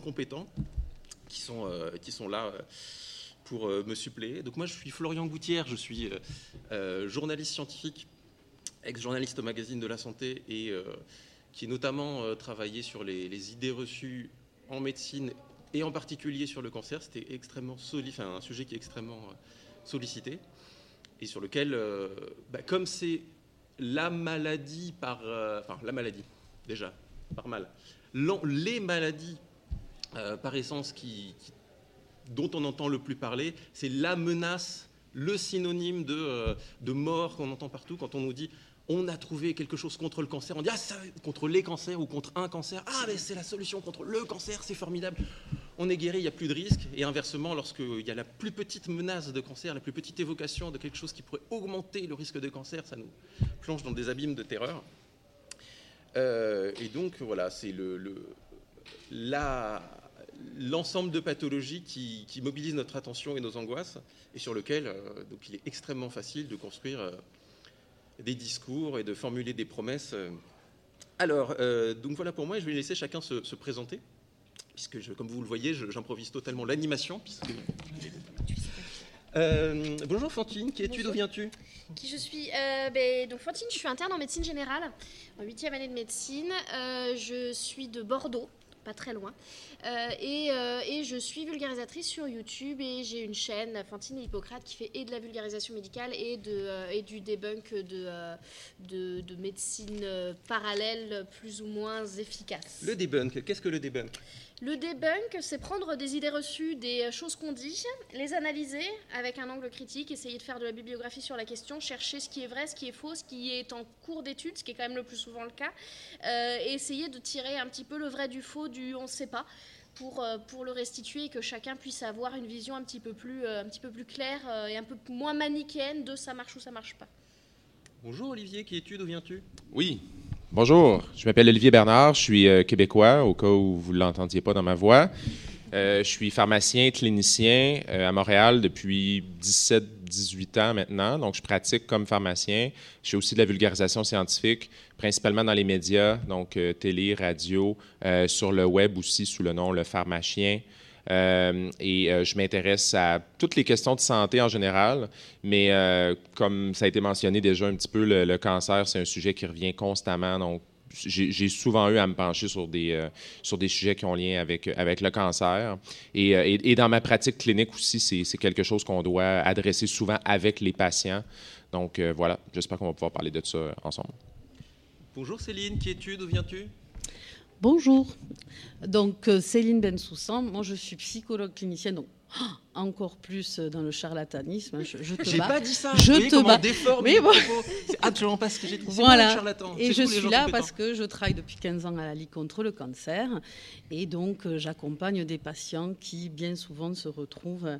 compétents qui sont, qui sont là pour me suppléer. Donc moi, je suis Florian Gouttière, je suis journaliste scientifique, ex-journaliste au magazine de la santé et qui est notamment travaillé sur les, idées reçues en médecine et en particulier sur le cancer. C'était extrêmement enfin, un sujet qui est extrêmement sollicité et sur lequel, bah, comme c'est la maladie par. Euh, enfin, la maladie, déjà, par mal. Les maladies euh, par essence qui, dont on entend le plus parler, c'est la menace, le synonyme de, euh, de mort qu'on entend partout quand on nous dit on a trouvé quelque chose contre le cancer. On dit ah, contre les cancers ou contre un cancer. Ah, mais c'est la solution contre le cancer, c'est formidable on est guéri, il n'y a plus de risque. Et inversement, lorsqu'il y a la plus petite menace de cancer, la plus petite évocation de quelque chose qui pourrait augmenter le risque de cancer, ça nous plonge dans des abîmes de terreur. Euh, et donc, voilà, c'est l'ensemble de pathologies qui, mobilisent notre attention et nos angoisses, et sur lequel euh, donc, il est extrêmement facile de construire euh, des discours et de formuler des promesses. Alors, donc voilà pour moi, je vais laisser chacun se présenter puisque, comme vous le voyez, j'improvise totalement l'animation. Euh, bonjour Fantine, qui es-tu D'où viens-tu? Qui je suis? Euh, ben, Donc Fantine, je suis interne en médecine générale, en huitième année de médecine. Euh, je suis de Bordeaux, pas très loin. Et, et, je suis vulgarisatrice sur YouTube et j'ai une chaîne, Fantine et Hippocrate, qui fait et de la vulgarisation médicale et, de, et du debunk de, de, de médecine parallèle plus ou moins efficace. Le debunk, qu'est-ce que le debunk? Le debunk, c'est prendre des idées reçues, des choses qu'on dit, les analyser avec un angle critique, essayer de faire de la bibliographie sur la question, chercher ce qui est vrai, ce qui est faux, ce qui est en cours d'étude, ce qui est quand même le plus souvent le cas, euh, et essayer de tirer un petit peu le vrai du faux, du on ne sait pas. Pour, euh, pour, le restituer et que chacun puisse avoir une vision un petit peu plus, euh, un petit peu plus claire et un peu moins manichéenne de ça marche ou ça marche pas. Bonjour Olivier, qui es-tu D'où viens-tu? Oui, Bonjour, je m'appelle Olivier Bernard, je suis euh, québécois, au cas où vous ne l'entendiez pas dans ma voix. Euh, je suis pharmacien, clinicien euh, à Montréal depuis 17-18 ans maintenant, donc je pratique comme pharmacien. Je fais aussi de la vulgarisation scientifique, principalement dans les médias, donc télé, radio, sur le web aussi sous le nom Le Pharmacien. Euh, et euh, je m'intéresse à toutes les questions de santé en général, mais euh, comme ça a été mentionné déjà un petit peu, le, cancer, c'est un sujet qui revient constamment. Donc, j'ai souvent eu à me pencher sur des, sur des sujets qui ont lien avec, avec le cancer. Et, dans ma pratique clinique aussi, c'est quelque chose qu'on doit adresser souvent avec les patients. Donc voilà, j'espère qu'on va pouvoir parler de ça ensemble. Bonjour Céline, qui es-tu? D'où viens-tu? Bonjour. Donc, euh, Céline Bensoussan, moi je suis psychologue clinicienne, donc encore plus dans le charlatanisme. Je, je te pas dit ça. Je te bats. Mais bon. C'est absolument pas ce que j'ai dit. Voilà. Charlatan. Et je suis là parce que je travaille depuis 15 ans à la Ligue contre le cancer. Et donc, euh, j'accompagne des patients qui, bien souvent, se retrouvent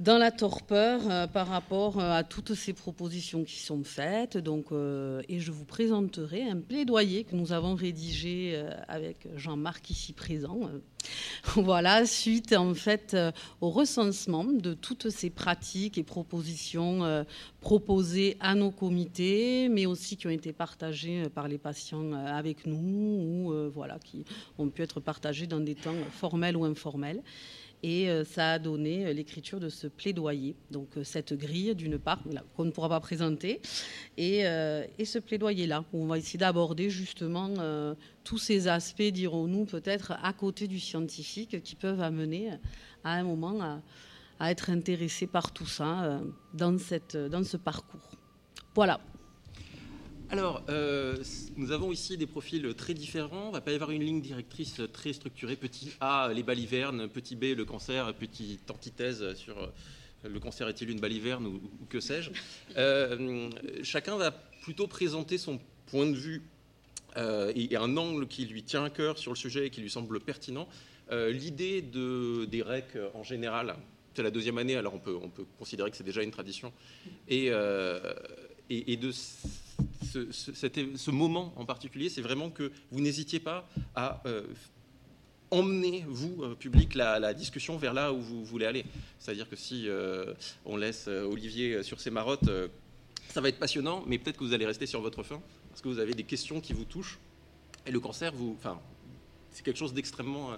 dans la torpeur euh, par rapport euh, à toutes ces propositions qui sont faites. Donc, euh, et je vous présenterai un plaidoyer que nous avons rédigé avec Jean-Marc ici présent. voilà, suite en fait au recensement de toutes ces pratiques et propositions proposées à nos comités, mais aussi qui ont été partagées par les patients avec nous ou voilà qui ont pu être partagées dans des temps formels ou informels. Et euh, ça a donné euh, l'écriture de ce plaidoyer. Donc euh, cette grille, d'une part, qu'on ne pourra pas présenter, et, ce plaidoyer-là, où on va essayer d'aborder justement tous ces aspects, dirons-nous, peut-être à côté du scientifique, qui peuvent amener à un moment à, être intéressé par tout ça dans ce parcours. Voilà. Alors, euh, nous avons ici des profils très différents. Ne va pas y avoir une ligne directrice très structurée. Petit A, les balivernes. Petit B, le cancer. Petite antithèse sur euh, le cancer est-il une baliverne ou, que sais-je. Euh, chacun va plutôt présenter son point de vue et, un angle qui lui tient à cœur sur le sujet et qui lui semble pertinent. L'idée de, des REC en général, c'est la deuxième année, alors on peut, on considérer que c'est déjà une tradition. Et, de ce, ce, moment en particulier, c'est vraiment que vous n'hésitiez pas à euh, emmener, vous, euh, public, la, discussion vers là où vous voulez aller. C'est-à-dire que si euh, on laisse Olivier sur ses marottes, ça va être passionnant, mais peut-être que vous allez rester sur votre faim, parce que vous avez des questions qui vous touchent. Et le cancer, vous, c'est quelque chose d'extrêmement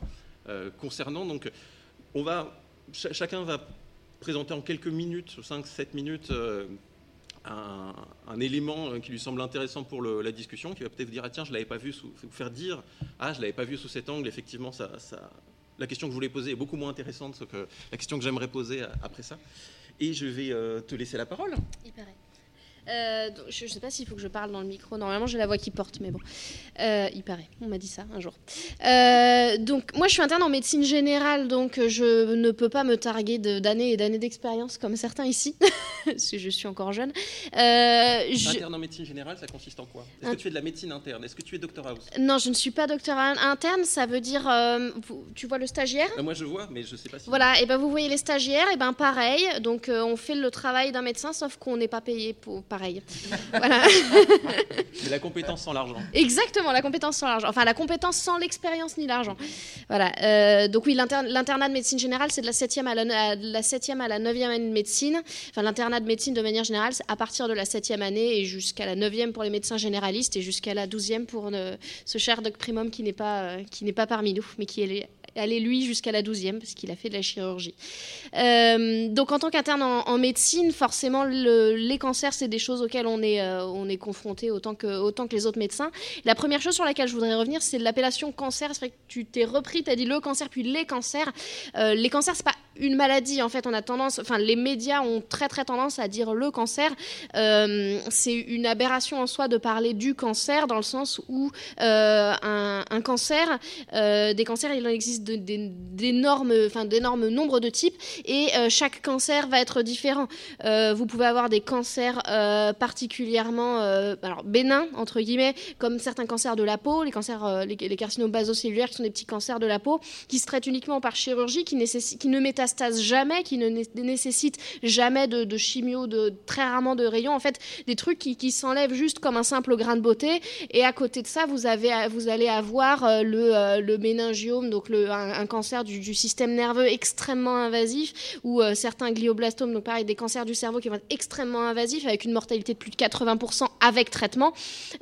concernant. Donc, on va, chacun va présenter en quelques minutes, 5-7 minutes, un, élément qui lui semble intéressant pour la discussion, qui va peut-être vous dire ah tiens je l'avais pas vu vous faire dire ah je l'avais pas vu sous cet angle effectivement ça, la question que je voulais poser est beaucoup moins intéressante que la question que j'aimerais poser après ça et je vais te laisser la parole. Il paraît. Euh, je ne sais pas s'il faut que je parle dans le micro. Normalement, j'ai la voix qui porte, mais bon. Euh, il paraît. On m'a dit ça un jour. Euh, donc, moi, je suis interne en médecine générale, donc je ne peux pas me targuer d'années et d'années d'expérience comme certains ici, parce que je suis encore jeune. Interne en médecine générale, ça consiste en quoi? Est-ce que tu fais de la médecine interne? Est-ce que tu es docteur house? Non, je ne suis pas docteur interne. Ça veut dire, tu vois le stagiaire? Moi, je vois, mais je ne sais pas si. Voilà. Et ben, vous voyez les stagiaires. Et ben, pareil. Donc, on fait le travail d'un médecin, sauf qu'on n'est pas payé pour pareil. Voilà. la compétence sans l'argent. Exactement, la compétence sans l'argent. Enfin, la compétence sans l'expérience ni l'argent. Voilà. Euh, donc oui, l'internat de médecine générale, c'est de la 7e à la, la 7e à la 9e année de médecine. Enfin, l'internat de médecine de manière générale, c'est à partir de la 7e année et jusqu'à la 9e pour les médecins généralistes et jusqu'à la 12e pour ce cher Doc Primum qui n'est pas, euh, qui n'est pas parmi nous, mais qui est aller lui jusqu'à la 12e parce qu'il a fait de la chirurgie. Euh, donc en tant qu'interne en, médecine, forcément les cancers c'est des choses auxquelles on est euh, est confronté autant que autant que les autres médecins. La première chose sur laquelle je voudrais revenir, c'est l'appellation cancer. C'est vrai que tu t'es repris, tu as dit le cancer puis les cancers. Euh, les cancers c'est pas une maladie. En fait, on a tendance, enfin, les médias ont très très tendance à dire le cancer. C'est une aberration en soi de parler du cancer dans le sens où un, cancer, des cancers, il en existe d'énormes, nombres de types et chaque cancer va être différent. vous pouvez avoir des cancers particulièrement, alors bénins entre guillemets, comme certains cancers de la peau, les cancers, les, carcinomes basocellulaires qui sont des petits cancers de la peau qui se traitent uniquement par chirurgie, qui, qui ne métastase jamais, qui ne nécessitent jamais de, chimio, de, très rarement de rayons. En fait, des trucs qui, s'enlèvent juste comme un simple grain de beauté. Et à côté de ça, vous, avez, vous allez avoir euh, le, euh, le méningiome, donc le, un, cancer du, système nerveux extrêmement invasif, ou euh, certains glioblastomes, donc pareil, des cancers du cerveau qui vont être extrêmement invasifs, avec une mortalité de plus de 80% avec traitement.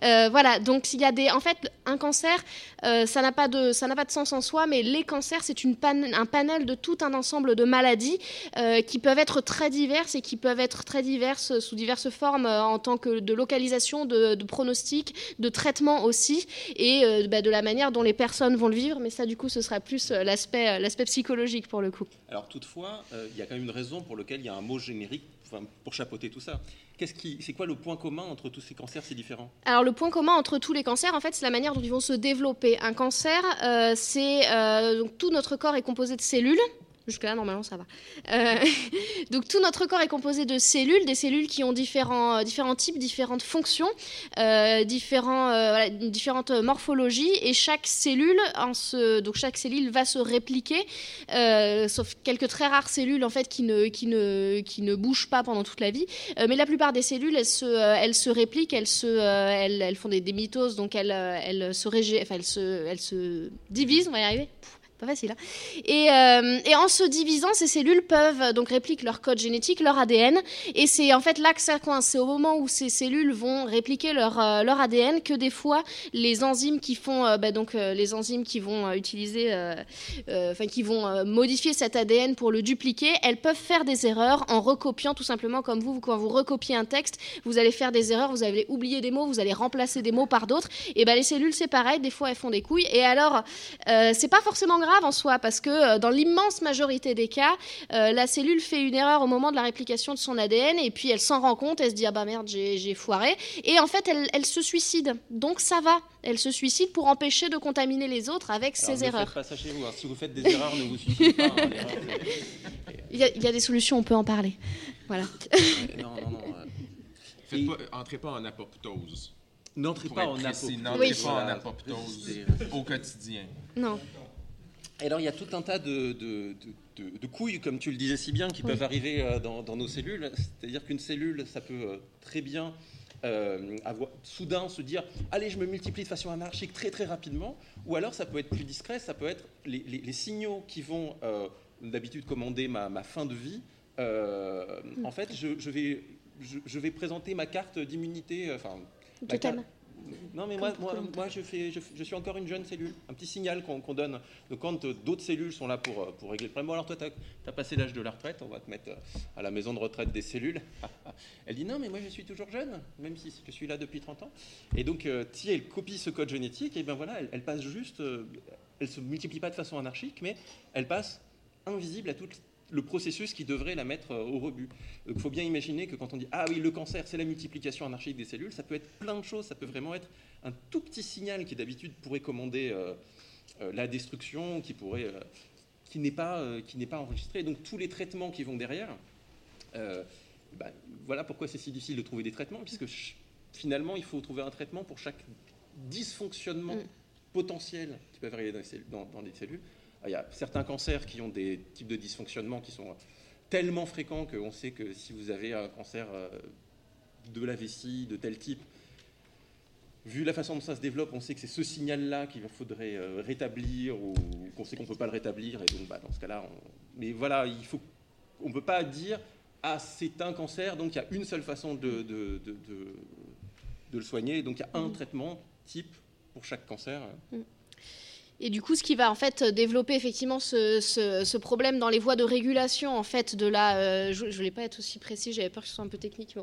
voilà, donc il y a des... En fait, un cancer, ça n'a pas, de, pas de sens en soi, mais les cancers, c'est un panel de tout un ensemble de maladies euh, qui peuvent être très diverses et qui peuvent être très diverses sous diverses formes euh, en tant que de localisation, de, de pronostic, de traitement aussi, et euh, bah, de la manière dont les personnes vont le vivre. Mais ça, du coup, ce sera plus l'aspect l'aspect psychologique pour le coup. Alors toutefois, il y a quand même une raison pour laquelle il y a un mot générique pour chapeauter tout ça. Qu'est-ce qui, c'est quoi le point commun entre tous ces cancers si différents? Alors le point commun entre tous les cancers, en fait, c'est la manière dont ils vont se développer. Un cancer, c'est donc tout notre corps est composé de cellules Jusque-là, normalement, ça va. Euh, donc, tout notre corps est composé de cellules, des cellules qui ont différents, euh, types, différentes fonctions, euh, différentes morphologies, et chaque cellule, donc chaque cellule va se répliquer, sauf quelques très rares cellules en fait qui ne, bougent pas pendant toute la vie. mais la plupart des cellules, elles se, répliquent, elles, font des, des donc elles se divisent, on va y arriver pas facile. Hein. Euh, et, en se divisant, ces cellules peuvent donc répliquer leur code génétique, leur ADN. Et c'est en fait là que ça coince. C'est au moment où ces cellules vont répliquer leur, euh, ADN que des fois les enzymes qui font euh, bah, donc les enzymes qui vont utiliser, enfin qui vont modifier cet ADN pour le dupliquer, elles peuvent faire des erreurs en recopiant tout simplement comme vous quand vous recopiez un texte, vous allez faire des erreurs, vous allez oublier des mots, vous allez remplacer des mots par d'autres. Et ben les cellules c'est pareil, des fois elles font des couilles. Et alors c'est pas forcément grave en soi, parce que euh, dans l'immense majorité des cas, euh, la cellule fait une erreur au moment de la réplication de son ADN, et puis elle s'en rend compte, elle se dit ah bah merde, j'ai foiré, et en fait elle, se suicide. Donc ça va, elle se suicide pour empêcher de contaminer les autres avec ses erreurs. Faites pas ça chez vous. Hein. Si vous faites des erreurs, ne vous suicidez pas. Hein, il, y a, il, y a, des solutions, on peut en parler. Voilà. non, non, non. Faites pas, entrez pas en apoptose. N'entrez pas, en apoptose. N'entrez pas en apoptose au quotidien. Non alors, il y a tout un tas de, de, couilles, comme tu le disais si bien, qui peuvent arriver euh, dans, nos cellules. C'est-à-dire qu'une cellule, ça peut euh, très bien euh, avoir, soudain se dire Allez, je me multiplie de façon anarchique très très rapidement. Ou alors, ça peut être plus discret, ça peut être les, signaux qui vont d'habitude commander ma, fin de vie. En fait, je, vais, je, vais présenter ma carte d'immunité. Enfin, Non, mais moi, moi, je, fais, je, suis encore une jeune cellule, un petit signal qu'on donne. Donc, quand euh, d'autres cellules sont là pour, euh, pour régler le problème, alors toi, tu as, passé l'âge de la retraite, on va te mettre euh, à la maison de retraite des cellules. elle dit non, mais moi, je suis toujours jeune, même si je suis là depuis 30 ans. Et donc, si elle copie ce code génétique, et bien voilà, elle, passe juste, elle se multiplie pas de façon anarchique, mais elle passe invisible à toute le processus qui devrait la mettre euh, au rebut. il faut bien imaginer que quand on dit ah oui le cancer c'est la multiplication anarchique des cellules, ça peut être plein de choses, ça peut vraiment être un tout petit signal qui d'habitude pourrait commander euh, euh, la destruction, qui pourrait qui n'est pas qui n'est pas enregistré. Donc tous les traitements qui vont derrière, bah, voilà pourquoi c'est si difficile de trouver des traitements, puisque finalement il faut trouver un traitement pour chaque dysfonctionnement mm. potentiel qui peut arriver dans, dans, dans des cellules il y a certains cancers qui ont des types de dysfonctionnements qui sont tellement fréquents qu'on sait que si vous avez un cancer euh, de la vessie de tel type, vu la façon dont ça se développe, on sait que c'est ce signal-là qu'il faudrait euh, rétablir ou qu'on sait qu'on ne peut pas le rétablir. Et donc, bah, dans ce cas-là, mais voilà, il faut, on ne peut pas dire ah c'est un cancer, donc il y a une seule façon de, de, le soigner, donc il y a un mmh. traitement type pour chaque cancer. Mmh. Et du coup, ce qui va en fait développer effectivement ce, ce, problème dans les voies de régulation en fait de la. Euh, je ne voulais pas être aussi précis, j'avais peur que ce soit un peu technique. Euh,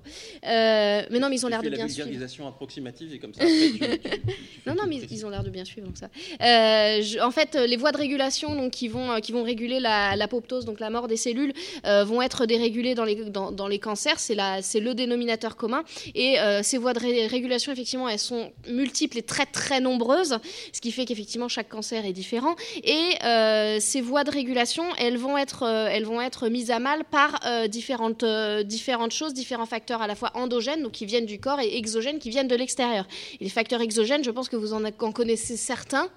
mais non, mais ils ont l'air de bien suivre. La approximative et comme ça. non, non, mais ils ont l'air de bien suivre donc ça. Euh, en fait, les voies de régulation donc qui vont qui vont réguler l'apoptose, donc la mort des cellules, vont être dérégulées dans les dans, dans les cancers. C'est la c'est le dénominateur commun. Et ces voies de régulation effectivement, elles sont multiples et très très nombreuses, ce qui fait qu'effectivement chaque cancer est différent. Et euh, ces voies de régulation, elles vont être, euh, elles vont être mises à mal par euh, différentes, différentes choses, différents facteurs à la fois endogènes, donc qui viennent du corps, et exogènes, qui viennent de l'extérieur. Les facteurs exogènes, je pense que vous en connaissez certains.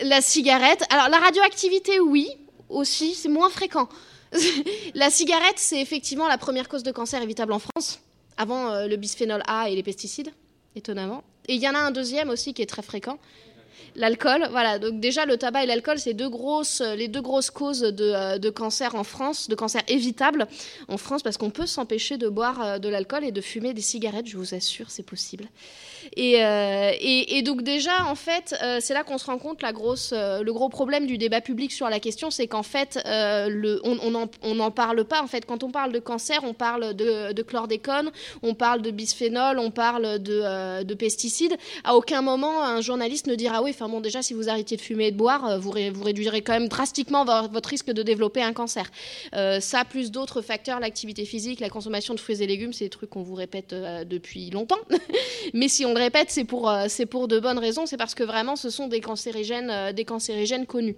La cigarette. Alors la radioactivité, oui, aussi, c'est moins fréquent. la cigarette, c'est effectivement la première cause de cancer évitable en France, avant le bisphénol A et les pesticides, étonnamment. Et il y en a un deuxième aussi qui est très fréquent, L'alcool, voilà. Donc déjà, le tabac et l'alcool, c'est grosses, les deux grosses causes de, euh, de, cancer en France, de cancer évitable en France, parce qu'on peut s'empêcher de boire euh, de l'alcool et de fumer des cigarettes. Je vous assure, c'est possible. Et, euh, donc déjà, en fait, c'est là qu'on se rend compte la grosse, le gros problème du débat public sur la question, c'est qu'en fait, on n'en parle pas. En fait, quand on parle de cancer, on parle de, de chlordécone, on parle de bisphénol, on parle de, de pesticides. À aucun moment, un journaliste ne dira enfin bon, déjà, si vous arrêtiez de fumer et de boire, euh, vous, réduirez quand même drastiquement votre risque de développer un cancer. Euh, ça, plus d'autres facteurs, l'activité physique, la consommation de fruits et légumes, c'est des trucs qu'on vous répète euh, depuis longtemps. Mais si on le répète, c'est pour, pour de bonnes raisons. C'est parce que vraiment, ce sont des cancérigènes, des cancérigènes connus.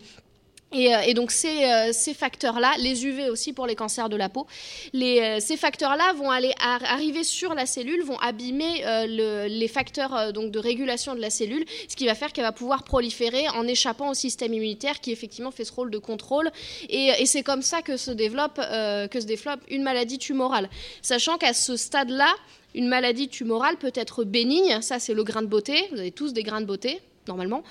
Euh, et, donc ces, euh, facteurs-là, les UV aussi pour les cancers de la peau, euh, ces facteurs-là vont aller arriver sur la cellule, vont abîmer les facteurs donc de régulation de la cellule, ce qui va faire qu'elle va pouvoir proliférer en échappant au système immunitaire qui effectivement fait ce rôle de contrôle. Et, et c'est comme ça que se développe que se développe une maladie tumorale, sachant qu'à ce stade-là, une maladie tumorale peut être bénigne, ça c'est le grain de beauté, vous avez tous des grains de beauté normalement.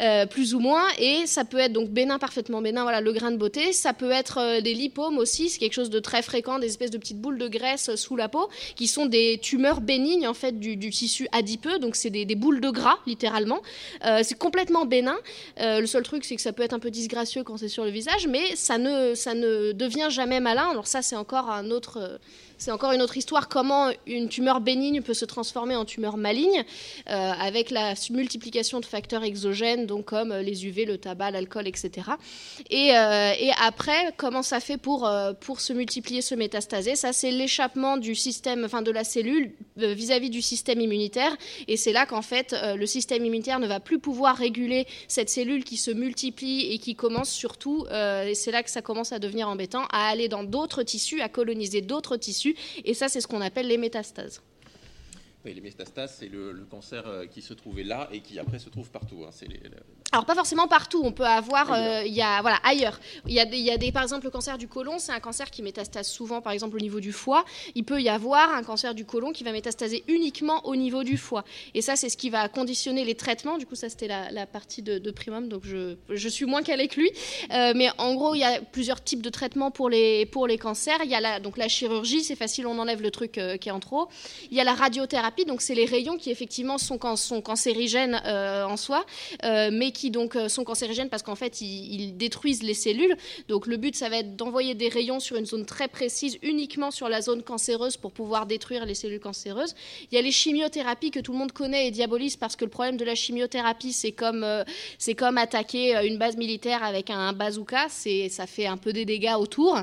Euh, plus ou moins, et ça peut être donc bénin, parfaitement bénin, voilà le grain de beauté. Ça peut être euh, des lipomes aussi, c'est quelque chose de très fréquent, des espèces de petites boules de graisse euh, sous la peau, qui sont des tumeurs bénignes en fait du, tissu adipeux, donc c'est des, boules de gras littéralement. c'est complètement bénin. le seul truc c'est que ça peut être un peu disgracieux quand c'est sur le visage, mais ça ne, ça ne devient jamais malin. Alors ça c'est encore un autre c'est encore une autre histoire comment une tumeur bénigne peut se transformer en tumeur maligne euh, avec la multiplication de facteurs exogènes, donc comme les UV, le tabac, l'alcool, etc. Et, euh, et, après, comment ça fait pour, euh, pour se multiplier, se métastaser? Ça, c'est l'échappement du système, enfin de la cellule vis-à-vis du système immunitaire. Et c'est là qu'en fait, le système immunitaire ne va plus pouvoir réguler cette cellule qui se multiplie et qui commence surtout, et c'est là que ça commence à devenir embêtant, à aller dans d'autres tissus, à coloniser d'autres tissus et ça, c'est ce qu'on appelle les métastases. Oui, les métastases, c'est le, cancer euh, qui se trouvait là et qui après se trouve partout. Hein. Alors pas forcément partout, on peut avoir, euh, il y a voilà ailleurs. Il y a, des, y a des, par exemple le cancer du côlon, c'est un cancer qui métastase souvent, par exemple au niveau du foie. Il peut y avoir un cancer du côlon qui va métastaser uniquement au niveau du foie. Et ça, c'est ce qui va conditionner les traitements. Du coup, ça c'était la, partie de, de, Primum, donc je, je suis moins calée que lui. Euh, mais en gros, il y a plusieurs types de traitements pour les pour les cancers. Il y a la, donc la chirurgie, c'est facile, on enlève le truc euh, qui est en trop. Il y a la radiothérapie, donc c'est les rayons qui effectivement sont, sont cancérigènes en soi, mais qui donc euh, sont cancérigènes parce qu'en fait ils, détruisent les cellules. Donc le but ça va être d'envoyer des rayons sur une zone très précise, uniquement sur la zone cancéreuse pour pouvoir détruire les cellules cancéreuses. Il y a les chimiothérapies que tout le monde connaît et diabolise parce que le problème de la chimiothérapie c'est comme euh, c'est comme attaquer euh, une base militaire avec un bazooka, ça fait un peu des dégâts autour.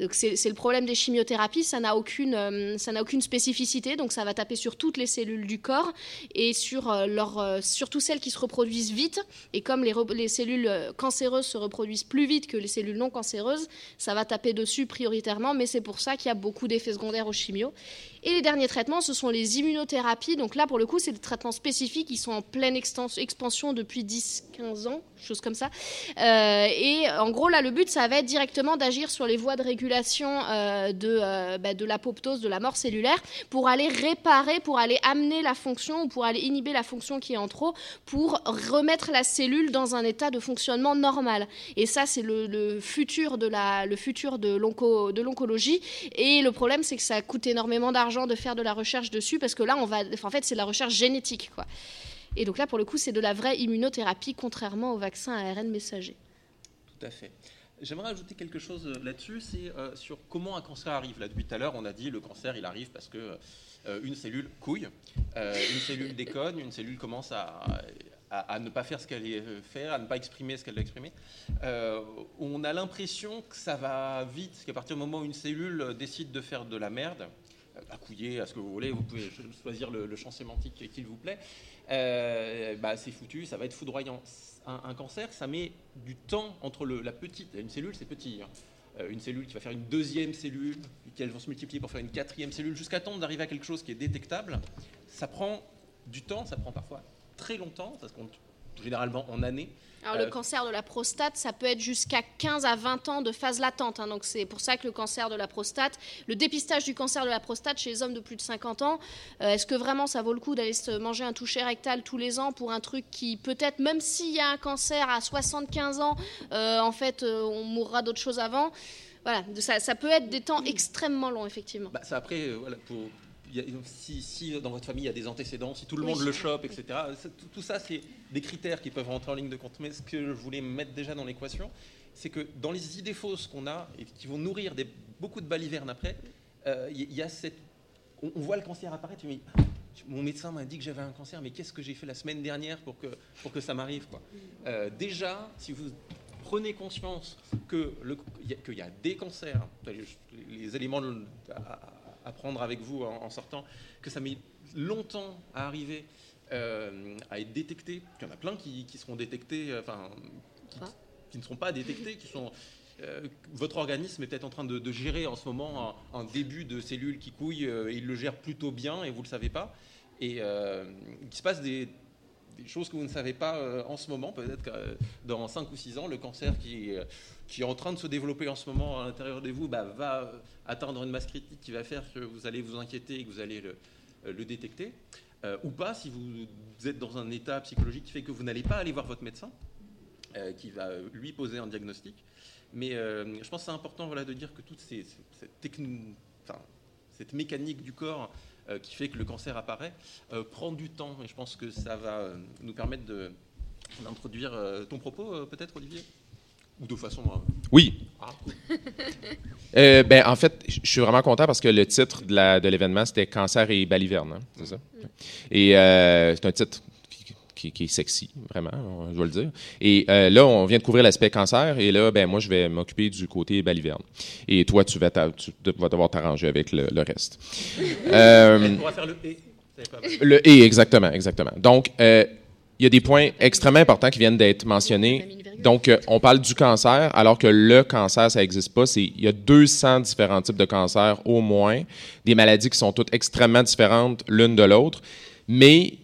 Donc c'est le problème des chimiothérapies, ça n'a aucune ça aucune spécificité, donc ça va taper sur toutes les cellules du corps et sur leur surtout celles qui se reproduisent vite et comme les, cellules euh, cancéreuses se reproduisent plus vite que les cellules non cancéreuses, ça va taper dessus prioritairement, mais c'est pour ça qu'il y a beaucoup d'effets secondaires aux chimio. Et les derniers traitements, ce sont les immunothérapies. Donc là, pour le coup, c'est des traitements spécifiques qui sont en pleine expansion depuis 10-15 ans, chose comme ça. Euh, et en gros, là, le but, ça va être directement d'agir sur les voies de régulation euh, de, euh, bah, de l'apoptose, de la mort cellulaire, pour aller réparer, pour aller amener la fonction ou pour aller inhiber la fonction qui est en trop, pour remettre la cellule dans un état de fonctionnement normal. Et ça, c'est le, le futur de l'oncologie. Et le problème, c'est que ça coûte énormément d'argent de faire de la recherche dessus parce que là, on va, en fait, c'est de la recherche génétique, quoi. Et donc là, pour le coup, c'est de la vraie immunothérapie, contrairement au vaccin ARN messager. Tout à fait. J'aimerais ajouter quelque chose euh, là-dessus, c'est euh, sur comment un cancer arrive. Là, depuis tout à l'heure, on a dit le cancer, il arrive parce que euh, une cellule couille, une cellule déconne, une cellule commence à, à, ne pas faire ce qu'elle est faire, à ne pas exprimer ce qu'elle doit exprimer. on a l'impression que ça va vite, qu'à partir du moment où une cellule décide de faire de la merde, à couiller, à ce que vous voulez, vous pouvez choisir le, champ sémantique qu'il vous plaît, euh, bah, c'est foutu, ça va être foudroyant. Un, cancer, ça met du temps entre le, la petite, une cellule c'est petit, hein. euh, une cellule qui va faire une deuxième cellule, puis elles vont se multiplier pour faire une quatrième cellule, jusqu'à temps d'arriver à quelque chose qui est détectable, ça prend du temps, ça prend parfois très longtemps, ça se compte généralement en années. Alors le euh, cancer de la prostate, ça peut être jusqu'à 15 à 20 ans de phase latente. Hein. donc c'est pour ça que le cancer de la prostate, le dépistage du cancer de la prostate chez les hommes de plus de 50 ans, euh, est-ce que vraiment ça vaut le coup d'aller se manger un toucher rectal tous les ans pour un truc qui peut-être, même s'il y a un cancer à 75 ans, euh, en fait on mourra d'autre chose avant? Voilà, ça, ça, peut être des temps extrêmement longs, effectivement. Bah, ça, après, voilà, pour, si, dans votre famille il y a des antécédents, si tout le monde le chope, etc. Tout, ça, c'est des critères qui peuvent rentrer en ligne de compte. Mais ce que je voulais mettre déjà dans l'équation, c'est que dans les idées fausses qu'on a et qui vont nourrir des, beaucoup de balivernes après, euh, il y, a cette. On, voit le cancer apparaître, mais mon médecin m'a dit que j'avais un cancer, mais qu'est-ce que j'ai fait la semaine dernière pour que, pour que ça m'arrive euh, Déjà, si vous prenez conscience qu'il y, y, a des cancers, les, éléments à prendre avec vous en, sortant, que ça met longtemps à arriver euh, à être détecté. Il y en a plein qui, seront détectés, euh, enfin, qui, ne seront pas détectés, qui sont. Euh, votre organisme est peut-être en train de, gérer en ce moment un, début de cellules qui couillent et il le gère plutôt bien et vous ne le savez pas. Et il se passe des, des choses que vous ne savez pas euh, en ce moment. Peut-être que euh, dans 5 ou 6 ans, le cancer qui, euh, qui est en train de se développer en ce moment à l'intérieur de vous bah, va atteindre une masse critique qui va faire que vous allez vous inquiéter et que vous allez le, détecter. ou pas, si vous êtes dans un état psychologique qui fait que vous n'allez pas aller voir votre médecin, qui va lui poser un diagnostic. Mais je pense que c'est important de dire que toute cette, mécanique du corps qui fait que le cancer apparaît, euh, prend du temps. Et je pense que ça va euh, nous permettre d'introduire ton propos, peut-être, Olivier? Ou de façon. Oui. Ah, ben, en fait, je suis vraiment content parce que le titre de l'événement, c'était Cancer et baliverne. Hein, c'est ça? Et c'est un titre qui, est sexy, vraiment, je dois le dire. Et euh, là, on vient de couvrir l'aspect cancer, et là, ben moi, je vais m'occuper du côté baliverne. Et toi, tu vas, tu vas devoir t'arranger avec le, reste. euh, on va faire le et. Le et, exactement, exactement. Donc, euh, il y a des points extrêmement importants qui viennent d'être mentionnés. Donc, euh, on parle du cancer, alors que le cancer, ça n'existe pas. Il y a 200 différents types de cancers au moins, des maladies qui sont toutes extrêmement différentes l'une de l'autre. Mais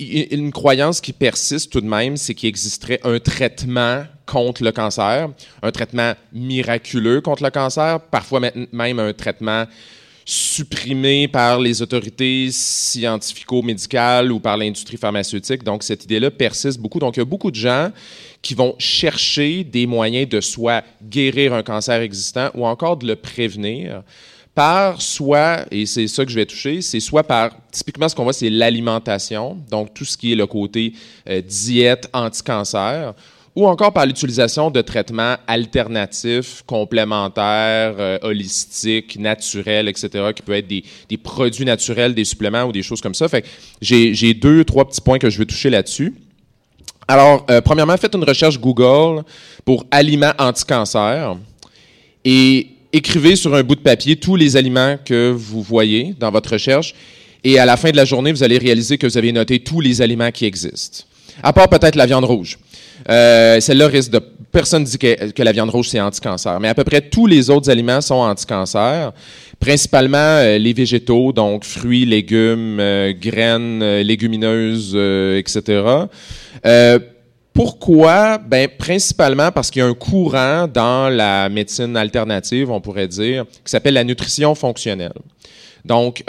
une croyance qui persiste tout de même, c'est qu'il existerait un traitement contre le cancer, un traitement miraculeux contre le cancer, parfois même un traitement supprimé par les autorités scientifico-médicales ou par l'industrie pharmaceutique. Donc, cette idée-là persiste beaucoup. Donc, il y a beaucoup de gens qui vont chercher des moyens de soit guérir un cancer existant ou encore de le prévenir par soit, et c'est ça que je vais toucher, c'est soit par, typiquement ce qu'on voit, c'est l'alimentation, donc tout ce qui est le côté euh, diète anti-cancer, ou encore par l'utilisation de traitements alternatifs, complémentaires, euh, holistiques, naturels, etc., qui peuvent être des, des, produits naturels, des suppléments ou des choses comme ça. Fait j'ai deux, trois petits points que je veux toucher là-dessus. Alors, euh, premièrement, faites une recherche Google pour aliments anti-cancer et écrivez sur un bout de papier tous les aliments que vous voyez dans votre recherche. Et à la fin de la journée, vous allez réaliser que vous avez noté tous les aliments qui existent. À part peut-être la viande rouge. Euh, celle-là risque de. Personne ne dit que, la viande rouge, c'est anti-cancer. Mais à peu près tous les autres aliments sont anti-cancer. Principalement euh, les végétaux, donc fruits, légumes, euh, graines, légumineuses, etc. Pourquoi? Ben, principalement parce qu'il y a un courant dans la médecine alternative, on pourrait dire, qui s'appelle la nutrition fonctionnelle. Donc,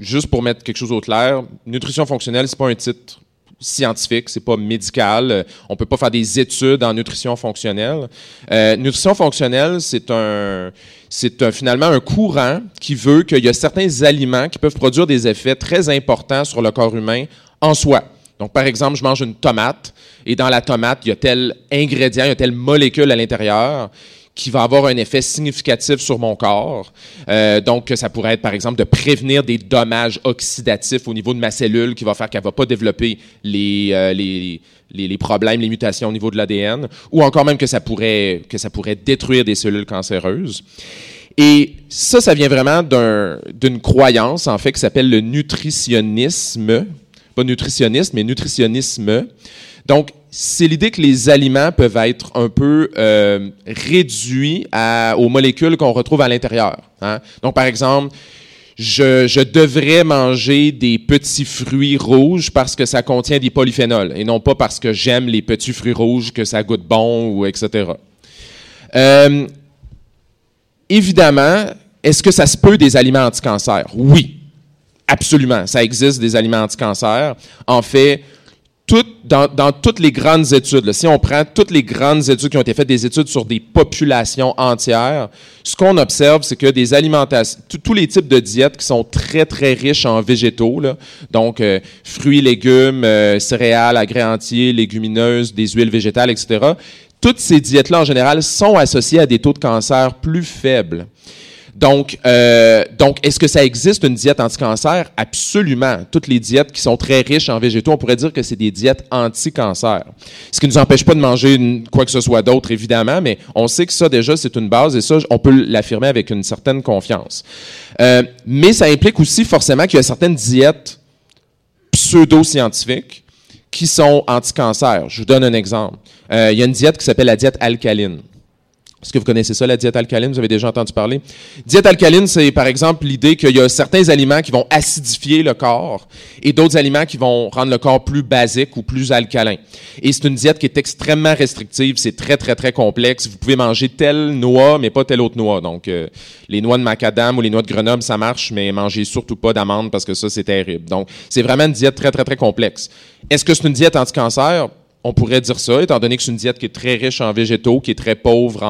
juste pour mettre quelque chose au clair, nutrition fonctionnelle, c'est pas un titre scientifique, c'est pas médical. Euh, on peut pas faire des études en nutrition fonctionnelle. Euh, nutrition fonctionnelle, c'est un, c'est finalement un courant qui veut qu'il y a certains aliments qui peuvent produire des effets très importants sur le corps humain en soi. Donc, par exemple, je mange une tomate et dans la tomate, il y a tel ingrédient, il y a telle molécule à l'intérieur qui va avoir un effet significatif sur mon corps. Euh, donc, ça pourrait être, par exemple, de prévenir des dommages oxydatifs au niveau de ma cellule qui va faire qu'elle ne va pas développer les, euh, les, les, problèmes, les mutations au niveau de l'ADN, ou encore même que ça, pourrait, que ça pourrait détruire des cellules cancéreuses. Et ça, ça vient vraiment d'une croyance, en fait, qui s'appelle le nutritionnisme. Pas nutritionniste, mais nutritionnisme. Donc, c'est l'idée que les aliments peuvent être un peu euh, réduits aux molécules qu'on retrouve à l'intérieur. Hein. Donc, par exemple, je, devrais manger des petits fruits rouges parce que ça contient des polyphénols et non pas parce que j'aime les petits fruits rouges, que ça goûte bon ou etc. Euh, évidemment, est-ce que ça se peut des aliments anti-cancer? Oui, absolument. Ça existe des aliments anti-cancer. En fait, dans, toutes les grandes études, si on prend toutes les grandes études qui ont été faites, des études sur des populations entières, ce qu'on observe, c'est que des alimentations, tous les types de diètes qui sont très, très riches en végétaux, donc euh, fruits, légumes, euh, céréales, agrès entiers, légumineuses, des huiles végétales, etc., toutes ces diètes-là, en général, sont associées à des taux de cancer plus faibles. Donc, euh, donc est-ce que ça existe une diète anti-cancer? Absolument. Toutes les diètes qui sont très riches en végétaux, on pourrait dire que c'est des diètes anti-cancer. Ce qui ne nous empêche pas de manger quoi que ce soit d'autre, évidemment, mais on sait que ça, déjà, c'est une base et ça, on peut l'affirmer avec une certaine confiance. Euh, mais ça implique aussi forcément qu'il y a certaines diètes pseudo-scientifiques qui sont anti-cancer. Je vous donne un exemple. Euh, il y a une diète qui s'appelle la diète alcaline. Est-ce que vous connaissez ça, la diète alcaline? Vous avez déjà entendu parler? Diète alcaline, c'est par exemple l'idée qu'il y a certains aliments qui vont acidifier le corps et d'autres aliments qui vont rendre le corps plus basique ou plus alcalin. Et c'est une diète qui est extrêmement restrictive, c'est très, très, très complexe. Vous pouvez manger telle noix, mais pas telle autre noix. Donc, euh, les noix de macadam ou les noix de Grenoble, ça marche, mais mangez surtout pas d'amandes parce que ça, c'est terrible. Donc, c'est vraiment une diète très, très, très complexe. Est-ce que c'est une diète anti-cancer? On pourrait dire ça, étant donné que c'est une diète qui est très riche en végétaux, qui est très pauvre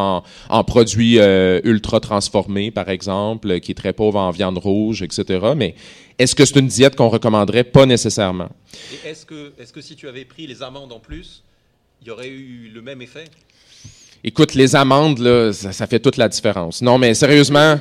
en, produits euh, ultra transformés, par exemple, qui est très pauvre en viande rouge, etc. Mais est-ce que c'est une diète qu'on recommanderait? Pas nécessairement. Est-ce que, est que si tu avais pris les amandes en plus, il y aurait eu le même effet? Écoute, les amandes, là, ça, fait toute la différence. Non, mais sérieusement,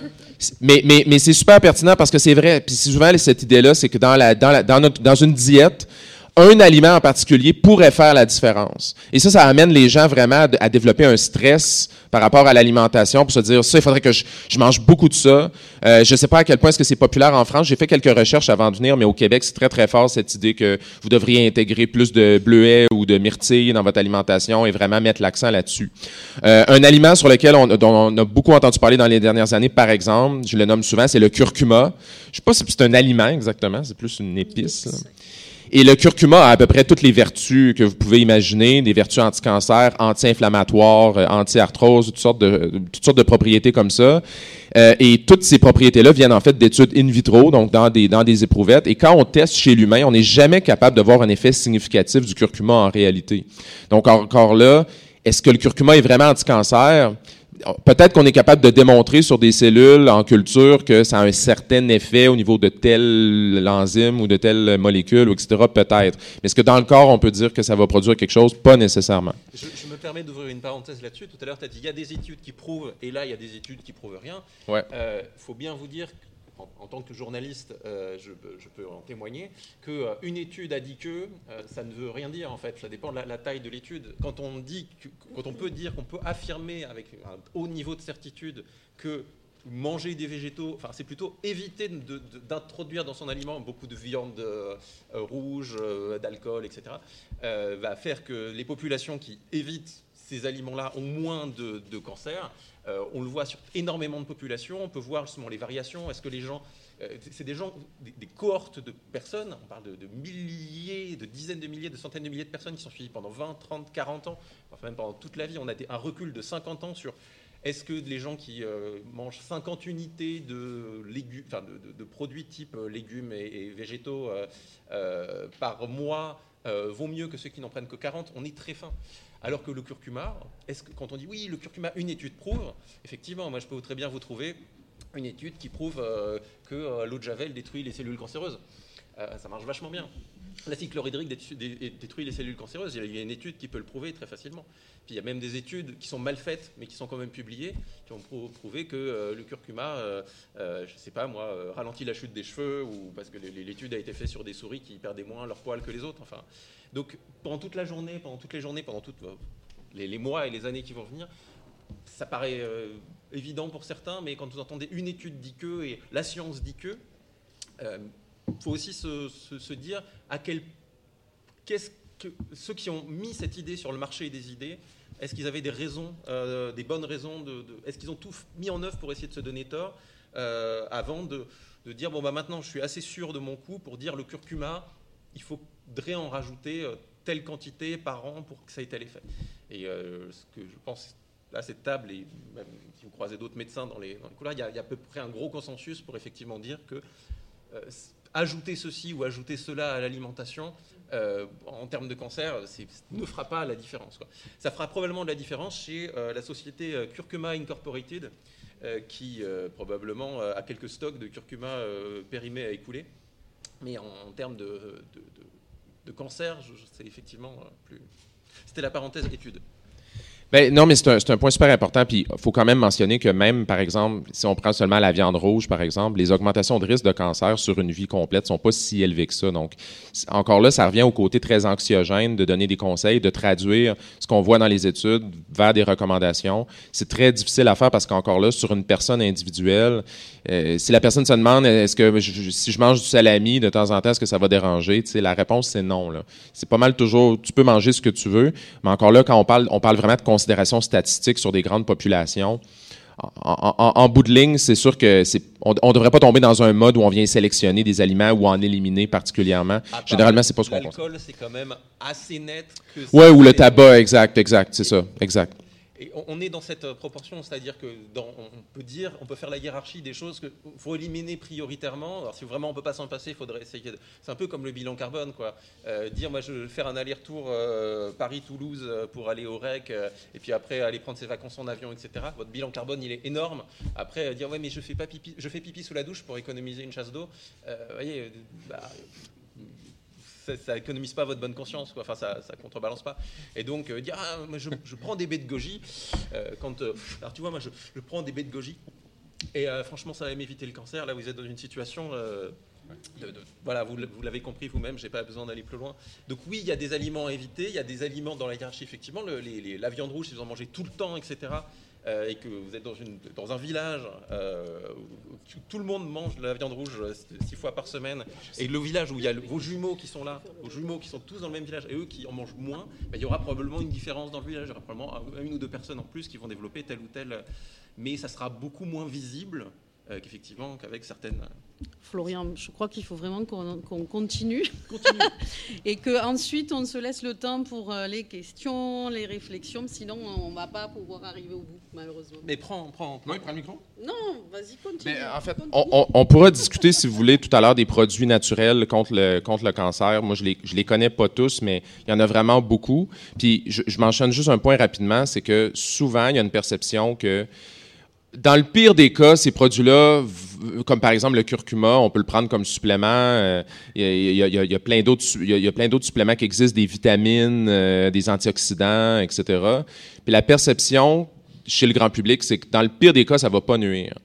mais, mais, mais c'est super pertinent parce que c'est vrai. Puis souvent, cette idée-là, c'est que dans, la, dans, la, dans, notre, dans une diète, un aliment en particulier pourrait faire la différence. Et ça, ça amène les gens vraiment à, développer un stress par rapport à l'alimentation pour se dire, ça, il faudrait que je, mange beaucoup de ça. Euh, je ne sais pas à quel point est-ce que c'est populaire en France. J'ai fait quelques recherches avant de venir, mais au Québec, c'est très, très fort cette idée que vous devriez intégrer plus de bleuets ou de myrtilles dans votre alimentation et vraiment mettre l'accent là-dessus. Euh, un aliment sur lequel on, dont on a beaucoup entendu parler dans les dernières années, par exemple, je le nomme souvent, c'est le curcuma. Je ne sais pas si c'est un aliment exactement, c'est plus une épice. Et le curcuma a à peu près toutes les vertus que vous pouvez imaginer, des vertus anti-cancer, anti-inflammatoires, euh, anti-arthrose, toutes sortes de, toutes sortes de propriétés comme ça. Euh, et toutes ces propriétés-là viennent en fait d'études in vitro, donc dans des, dans des éprouvettes. Et quand on teste chez l'humain, on n'est jamais capable de voir un effet significatif du curcuma en réalité. Donc encore là, est-ce que le curcuma est vraiment anti-cancer? Peut-être qu'on est capable de démontrer sur des cellules en culture que ça a un certain effet au niveau de telle enzyme ou de telle molécule, etc. Peut-être. Mais est-ce que dans le corps, on peut dire que ça va produire quelque chose? Pas nécessairement. Je, me permets d'ouvrir une parenthèse là-dessus. Tout à l'heure, tu as dit il y a des études qui prouvent, et là, il y a des études qui prouvent rien. Il ouais. euh, faut bien vous dire en, tant que journaliste, euh, je, peux en témoigner, qu'une euh, une étude a dit que, euh, ça ne veut rien dire en fait, ça dépend de la, taille de l'étude. Quand on dit, quand on peut dire, qu'on peut affirmer avec un haut niveau de certitude que manger des végétaux, enfin c'est plutôt éviter d'introduire dans son aliment beaucoup de viande rouge, d'alcool, etc., va faire que les populations qui évitent ces aliments-là ont moins de, de cancers. Euh, on le voit sur énormément de populations. On peut voir justement les variations. Est-ce que les gens, euh, c'est des gens, des, cohortes de personnes. On parle de, milliers, de dizaines de milliers, de centaines de milliers de personnes qui sont suivies pendant 20, 30, 40 ans, enfin même pendant toute la vie. On a un recul de 50 ans sur est-ce que les gens qui euh, mangent 50 unités de, produits type légumes et, végétaux par mois vont mieux que ceux qui n'en prennent que 40 On est très fin. Alors que le curcuma, est-ce quand on dit oui, le curcuma, une étude prouve, effectivement, moi je peux très bien vous trouver une étude qui prouve euh, que euh, l'eau de Javel détruit les cellules cancéreuses. Euh, ça marche vachement bien. L'acide chlorhydrique détruit les cellules cancéreuses. Il y a une étude qui peut le prouver très facilement. Puis il y a même des études qui sont mal faites, mais qui sont quand même publiées, qui ont prouvé que le curcuma, je ne sais pas moi, ralentit la chute des cheveux, ou parce que l'étude a été faite sur des souris qui perdaient moins leur poils que les autres. Enfin, donc pendant toute la journée, pendant toutes les journées, pendant toutes euh, les, mois et les années qui vont venir, ça paraît euh, évident pour certains, mais quand vous entendez une étude dit que et la science dit que, il euh, faut aussi se, dire à quel qu'est-ce que ceux qui ont mis cette idée sur le marché des idées, est-ce qu'ils avaient des raisons, des bonnes raisons est-ce qu'ils ont tout mis en œuvre pour essayer de se donner tort avant de, de, dire bon bah maintenant je suis assez sûr de mon coup pour dire le curcuma, il faut voudrais en rajouter euh, telle quantité par an pour que ça ait tel effet. Et euh, ce que je pense à cette table, et même si vous croisez d'autres médecins dans les, dans couloirs, il y, a, à peu près un gros consensus pour effectivement dire que euh, ajouter ceci ou ajouter cela à l'alimentation, en termes de cancer, ne fera pas la différence. Ça fera probablement de la différence chez la société Curcuma Incorporated, qui probablement a quelques stocks de curcuma périmés à écouler. Mais en, termes de cancer, c'est effectivement euh, plus. C'était la parenthèse étude. Ben, non, mais c'est un, point super important. Puis il faut quand même mentionner que même, par exemple, si on prend seulement la viande rouge, par exemple, les augmentations de risque de cancer sur une vie complète sont pas si élevées que ça. Donc, encore là, ça revient au côté très anxiogène de donner des conseils, de traduire ce qu'on voit dans les études vers des recommandations. C'est très difficile à faire parce qu'encore là, sur une personne individuelle, euh, si la personne se demande est-ce que si je mange du salami de temps en temps, est-ce que ça va déranger, la réponse c'est non. C'est pas mal toujours, tu peux manger ce que tu veux, mais encore là, quand on parle, on parle vraiment de considérations statistiques sur des grandes populations. En, bout de ligne, c'est sûr que c'est, on ne devrait pas tomber dans un mode où on vient sélectionner des aliments ou en éliminer particulièrement. Généralement, c'est pas ce qu'on pense. L'alcool, c'est quand même assez net. Oui, ou le tabac, exact, exact, c'est ça, exact on est dans cette euh, proportion, c'est-à-dire que on peut dire, on peut faire la hiérarchie des choses qu'il faut éliminer prioritairement. Alors si vraiment on peut pas s'en passer, il faudrait essayer. De... C'est un peu comme le bilan carbone, quoi. Euh, dire, moi, je vais faire un aller-retour euh, Paris-Toulouse pour aller au REC, et puis après aller prendre ses vacances en avion, etc. Votre bilan carbone, il est énorme. Après, dire, ouais, mais je fais pas pipi, je fais pipi sous la douche pour économiser une chasse d'eau. Voyez, bah, ça, économise pas votre bonne conscience, quoi. Enfin, ça, ça contrebalance pas. Et donc, euh, dire, ah, je, prends des baies de goji. Euh, quand, euh, alors, tu vois, moi, je, prends des baies de goji. Et franchement, ça va m'éviter le cancer. Là, vous êtes dans une situation. voilà, vous, l'avez compris vous-même, j'ai pas besoin d'aller plus loin. Donc oui, il y a des aliments à éviter, il y a des aliments dans la hiérarchie, effectivement, la viande rouge, si vous en mangez tout le temps, etc., euh, et que vous êtes dans, un village euh, où tout le monde mange de la viande rouge euh, six fois par semaine, et le village où il y a vos jumeaux qui sont là, vos jumeaux qui sont tous dans le même village, et eux qui en mangent moins, ben, il y aura probablement une différence dans le village. Il y aura probablement une ou deux personnes en plus qui vont développer tel ou tel. Mais ça sera beaucoup moins visible qu'effectivement qu'avec certaines Florian, je crois qu'il faut vraiment qu'on continue, et qu'ensuite on se laisse le temps pour euh, les questions, les réflexions, sinon on ne va pas pouvoir arriver au bout, malheureusement. Mais prends, prends, prends, le micro. Non, vas-y, continue. en fait, On, pourra discuter, si vous voulez, tout à l'heure des produits naturels contre le, contre le cancer. Moi, je ne les, je les connais pas tous, mais il y en a vraiment beaucoup. Puis je, je m'enchaîne juste un point rapidement, c'est que souvent, il y a une perception que dans le pire des cas, ces produits-là, comme par exemple le curcuma, on peut le prendre comme supplément. Il y, a plein d'autres suppléments qui existent, des vitamines, euh, des antioxydants, etc. Puis la perception chez le grand public, c'est que dans le pire des cas, ça ne va pas nuire.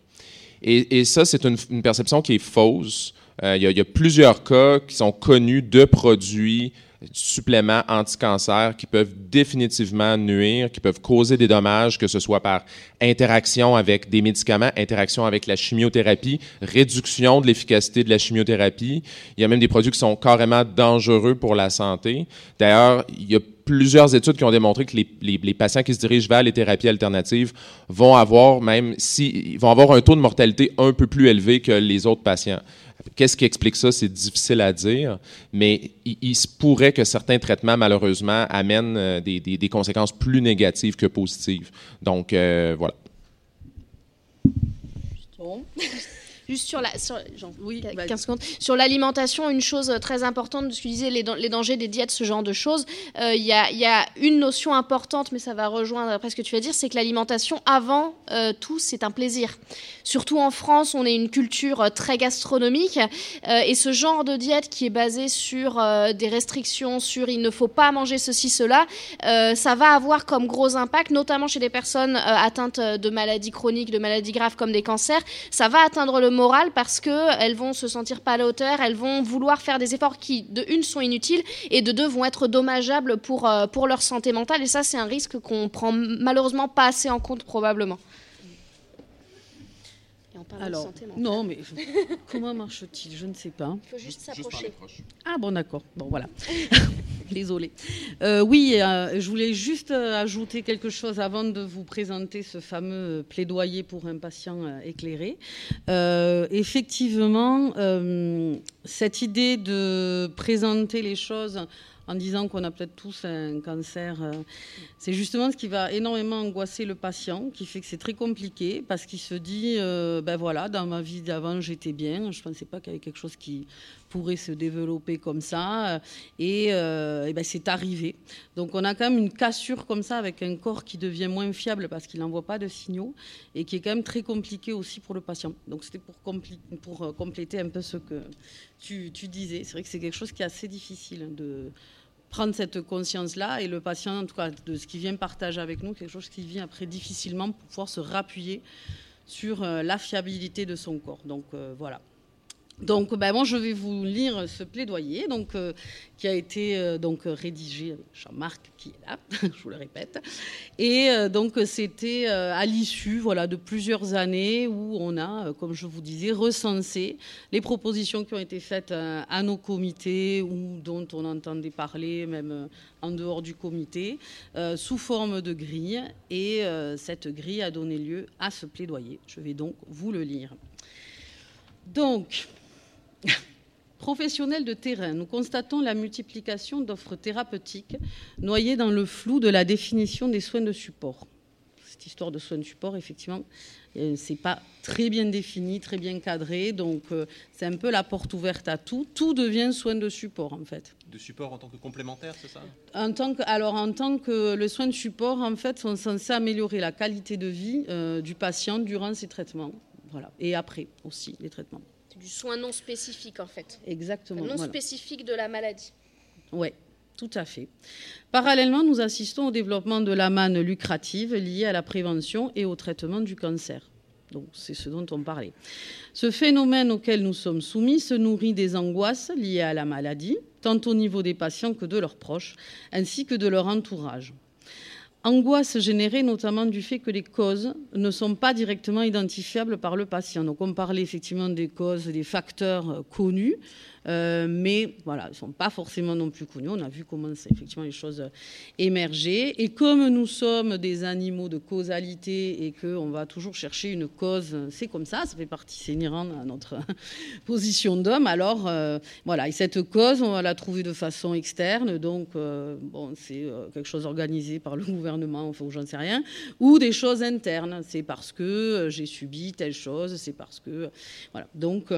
Et, ça, c'est une, perception qui est fausse. Euh, il y, a plusieurs cas qui sont connus de produits suppléments anti-cancer qui peuvent définitivement nuire, qui peuvent causer des dommages, que ce soit par interaction avec des médicaments, interaction avec la chimiothérapie, réduction de l'efficacité de la chimiothérapie. Il y a même des produits qui sont carrément dangereux pour la santé. D'ailleurs, il y a plusieurs études qui ont démontré que les, patients qui se dirigent vers les thérapies alternatives vont avoir même vont avoir un taux de mortalité un peu plus élevé que les autres patients. Qu'est-ce qui explique ça? C'est difficile à dire, mais il, se pourrait que certains traitements, malheureusement, amènent euh, des, des, conséquences plus négatives que positives. Donc, euh, voilà. Juste sur la, sur, oui, 15 secondes. Sur l'alimentation, une chose très importante, de ce que disait les, les, dangers des diètes, ce genre de choses. Euh, il y, a, y, a, une notion importante, mais ça va rejoindre après ce que tu vas dire, c'est que l'alimentation, avant euh, tout, c'est un plaisir. Surtout en France, on est une culture euh, très gastronomique, et ce genre de diète qui est basée sur des restrictions, sur il ne faut pas manger ceci, cela, ça va avoir comme gros impact, notamment chez des personnes atteintes de maladies chroniques, de maladies graves comme des cancers. Ça va atteindre le morale parce qu'elles vont se sentir pas à la hauteur, elles vont vouloir faire des efforts qui, de une, sont inutiles et de deux, vont être dommageables pour, euh, pour leur santé mentale. Et ça, c'est un risque qu'on prend malheureusement pas assez en compte probablement. Alors, non, mais comment marche-t-il? Je ne sais pas. Il faut juste s'approcher. Ah bon, d'accord. Bon, voilà. Désolée. Euh, oui, euh, je voulais juste euh, ajouter quelque chose avant de vous présenter ce fameux plaidoyer pour un patient éclairé. effectivement, cette idée de présenter les choses en disant qu'on a peut-être tous un cancer. Euh, c'est justement ce qui va énormément angoisser le patient, qui fait que c'est très compliqué parce qu'il se dit, euh, ben voilà, dans ma vie d'avant j'étais bien, je ne pensais pas qu'il y avait quelque chose qui pourrait se développer comme ça, euh, et, ben c'est arrivé. Donc on a quand même une cassure comme ça avec un corps qui devient moins fiable parce qu'il n'envoie pas de signaux et qui est quand même très compliqué aussi pour le patient. Donc c'était pour, compléter un peu ce que tu, tu disais. C'est vrai que c'est quelque chose qui est assez difficile de prendre cette conscience-là et le patient, en tout cas, de ce qu'il vient partager avec nous, quelque chose qui vient après difficilement pour pouvoir se rappuyer sur euh, la fiabilité de son corps. Donc euh, voilà. Donc, ben, moi, je vais vous lire ce plaidoyer donc, euh, qui a été euh, donc, rédigé Jean-Marc, qui est là, je vous le répète. Et euh, donc, c'était à l'issue voilà, de plusieurs années où on a, comme je vous disais, recensé les propositions qui ont été faites à nos comités ou dont on entendait parler, même en dehors du comité, sous forme de grille. Et cette grille a donné lieu à ce plaidoyer. Je vais donc vous le lire. Donc, Professionnels de terrain, nous constatons la multiplication d'offres thérapeutiques noyées dans le flou de la définition des soins de support. Cette histoire de soins de support, effectivement, euh, c'est pas très bien défini, très bien cadré, donc euh, c'est un peu la porte ouverte à tout. Tout devient soin de support, en fait. De support en tant que complémentaire, c'est ça? En tant que, Alors, en tant que le soin de support, en fait, sont censés améliorer la qualité de vie euh, du patient durant ses traitements, voilà, et après aussi les traitements du soin non spécifique en fait. Exactement. Non spécifique de la maladie. Oui, tout à fait. Parallèlement, nous assistons au développement de la manne lucrative liée à la prévention et au traitement du cancer. Donc, c'est ce dont on parlait. Ce phénomène auquel nous sommes soumis se nourrit des angoisses liées à la maladie, tant au niveau des patients que de leurs proches, ainsi que de leur entourage. Angoisse générée notamment du fait que les causes ne sont pas directement identifiables par le patient. Donc on parlait effectivement des causes, des facteurs connus, euh, mais voilà, ils ne sont pas forcément non plus connus. On a vu comment effectivement les choses émerger. Et comme nous sommes des animaux de causalité et qu'on va toujours chercher une cause, c'est comme ça, ça fait partie, c'est inhérent à notre position d'homme. Alors euh, voilà, et cette cause, on va la trouver de façon externe. Donc euh, bon, c'est quelque chose organisé par le gouvernement, enfin, j'en sais rien, ou des choses internes. C'est parce que j'ai subi telle chose, c'est parce que voilà. Donc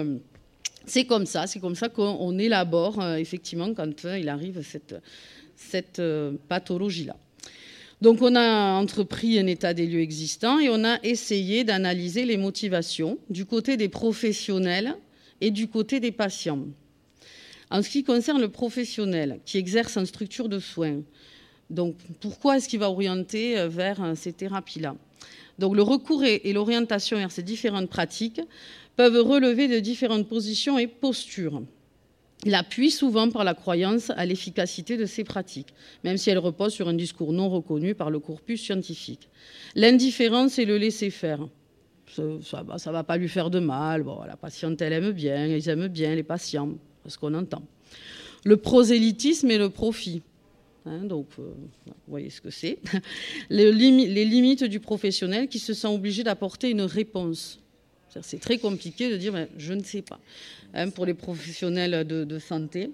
c'est comme ça, c'est comme ça qu'on élabore euh, effectivement quand euh, il arrive cette, cette euh, pathologie-là. Donc on a entrepris un état des lieux existants et on a essayé d'analyser les motivations du côté des professionnels et du côté des patients. En ce qui concerne le professionnel qui exerce en structure de soins, donc pourquoi est-ce qu'il va orienter vers ces thérapies-là? Donc le recours et l'orientation vers ces différentes pratiques peuvent relever de différentes positions et postures. Il appuie souvent par la croyance à l'efficacité de ces pratiques, même si elles reposent sur un discours non reconnu par le corpus scientifique. L'indifférence et le laisser-faire. Ça ne va pas lui faire de mal. Bon, la patiente, elle aime bien, ils aiment bien les patients, ce qu'on entend. Le prosélytisme et le profit. Hein, donc, euh, vous voyez ce que c'est. Les limites du professionnel qui se sent obligé d'apporter une réponse c'est très compliqué de dire je ne sais pas hein, pour les professionnels de, santé.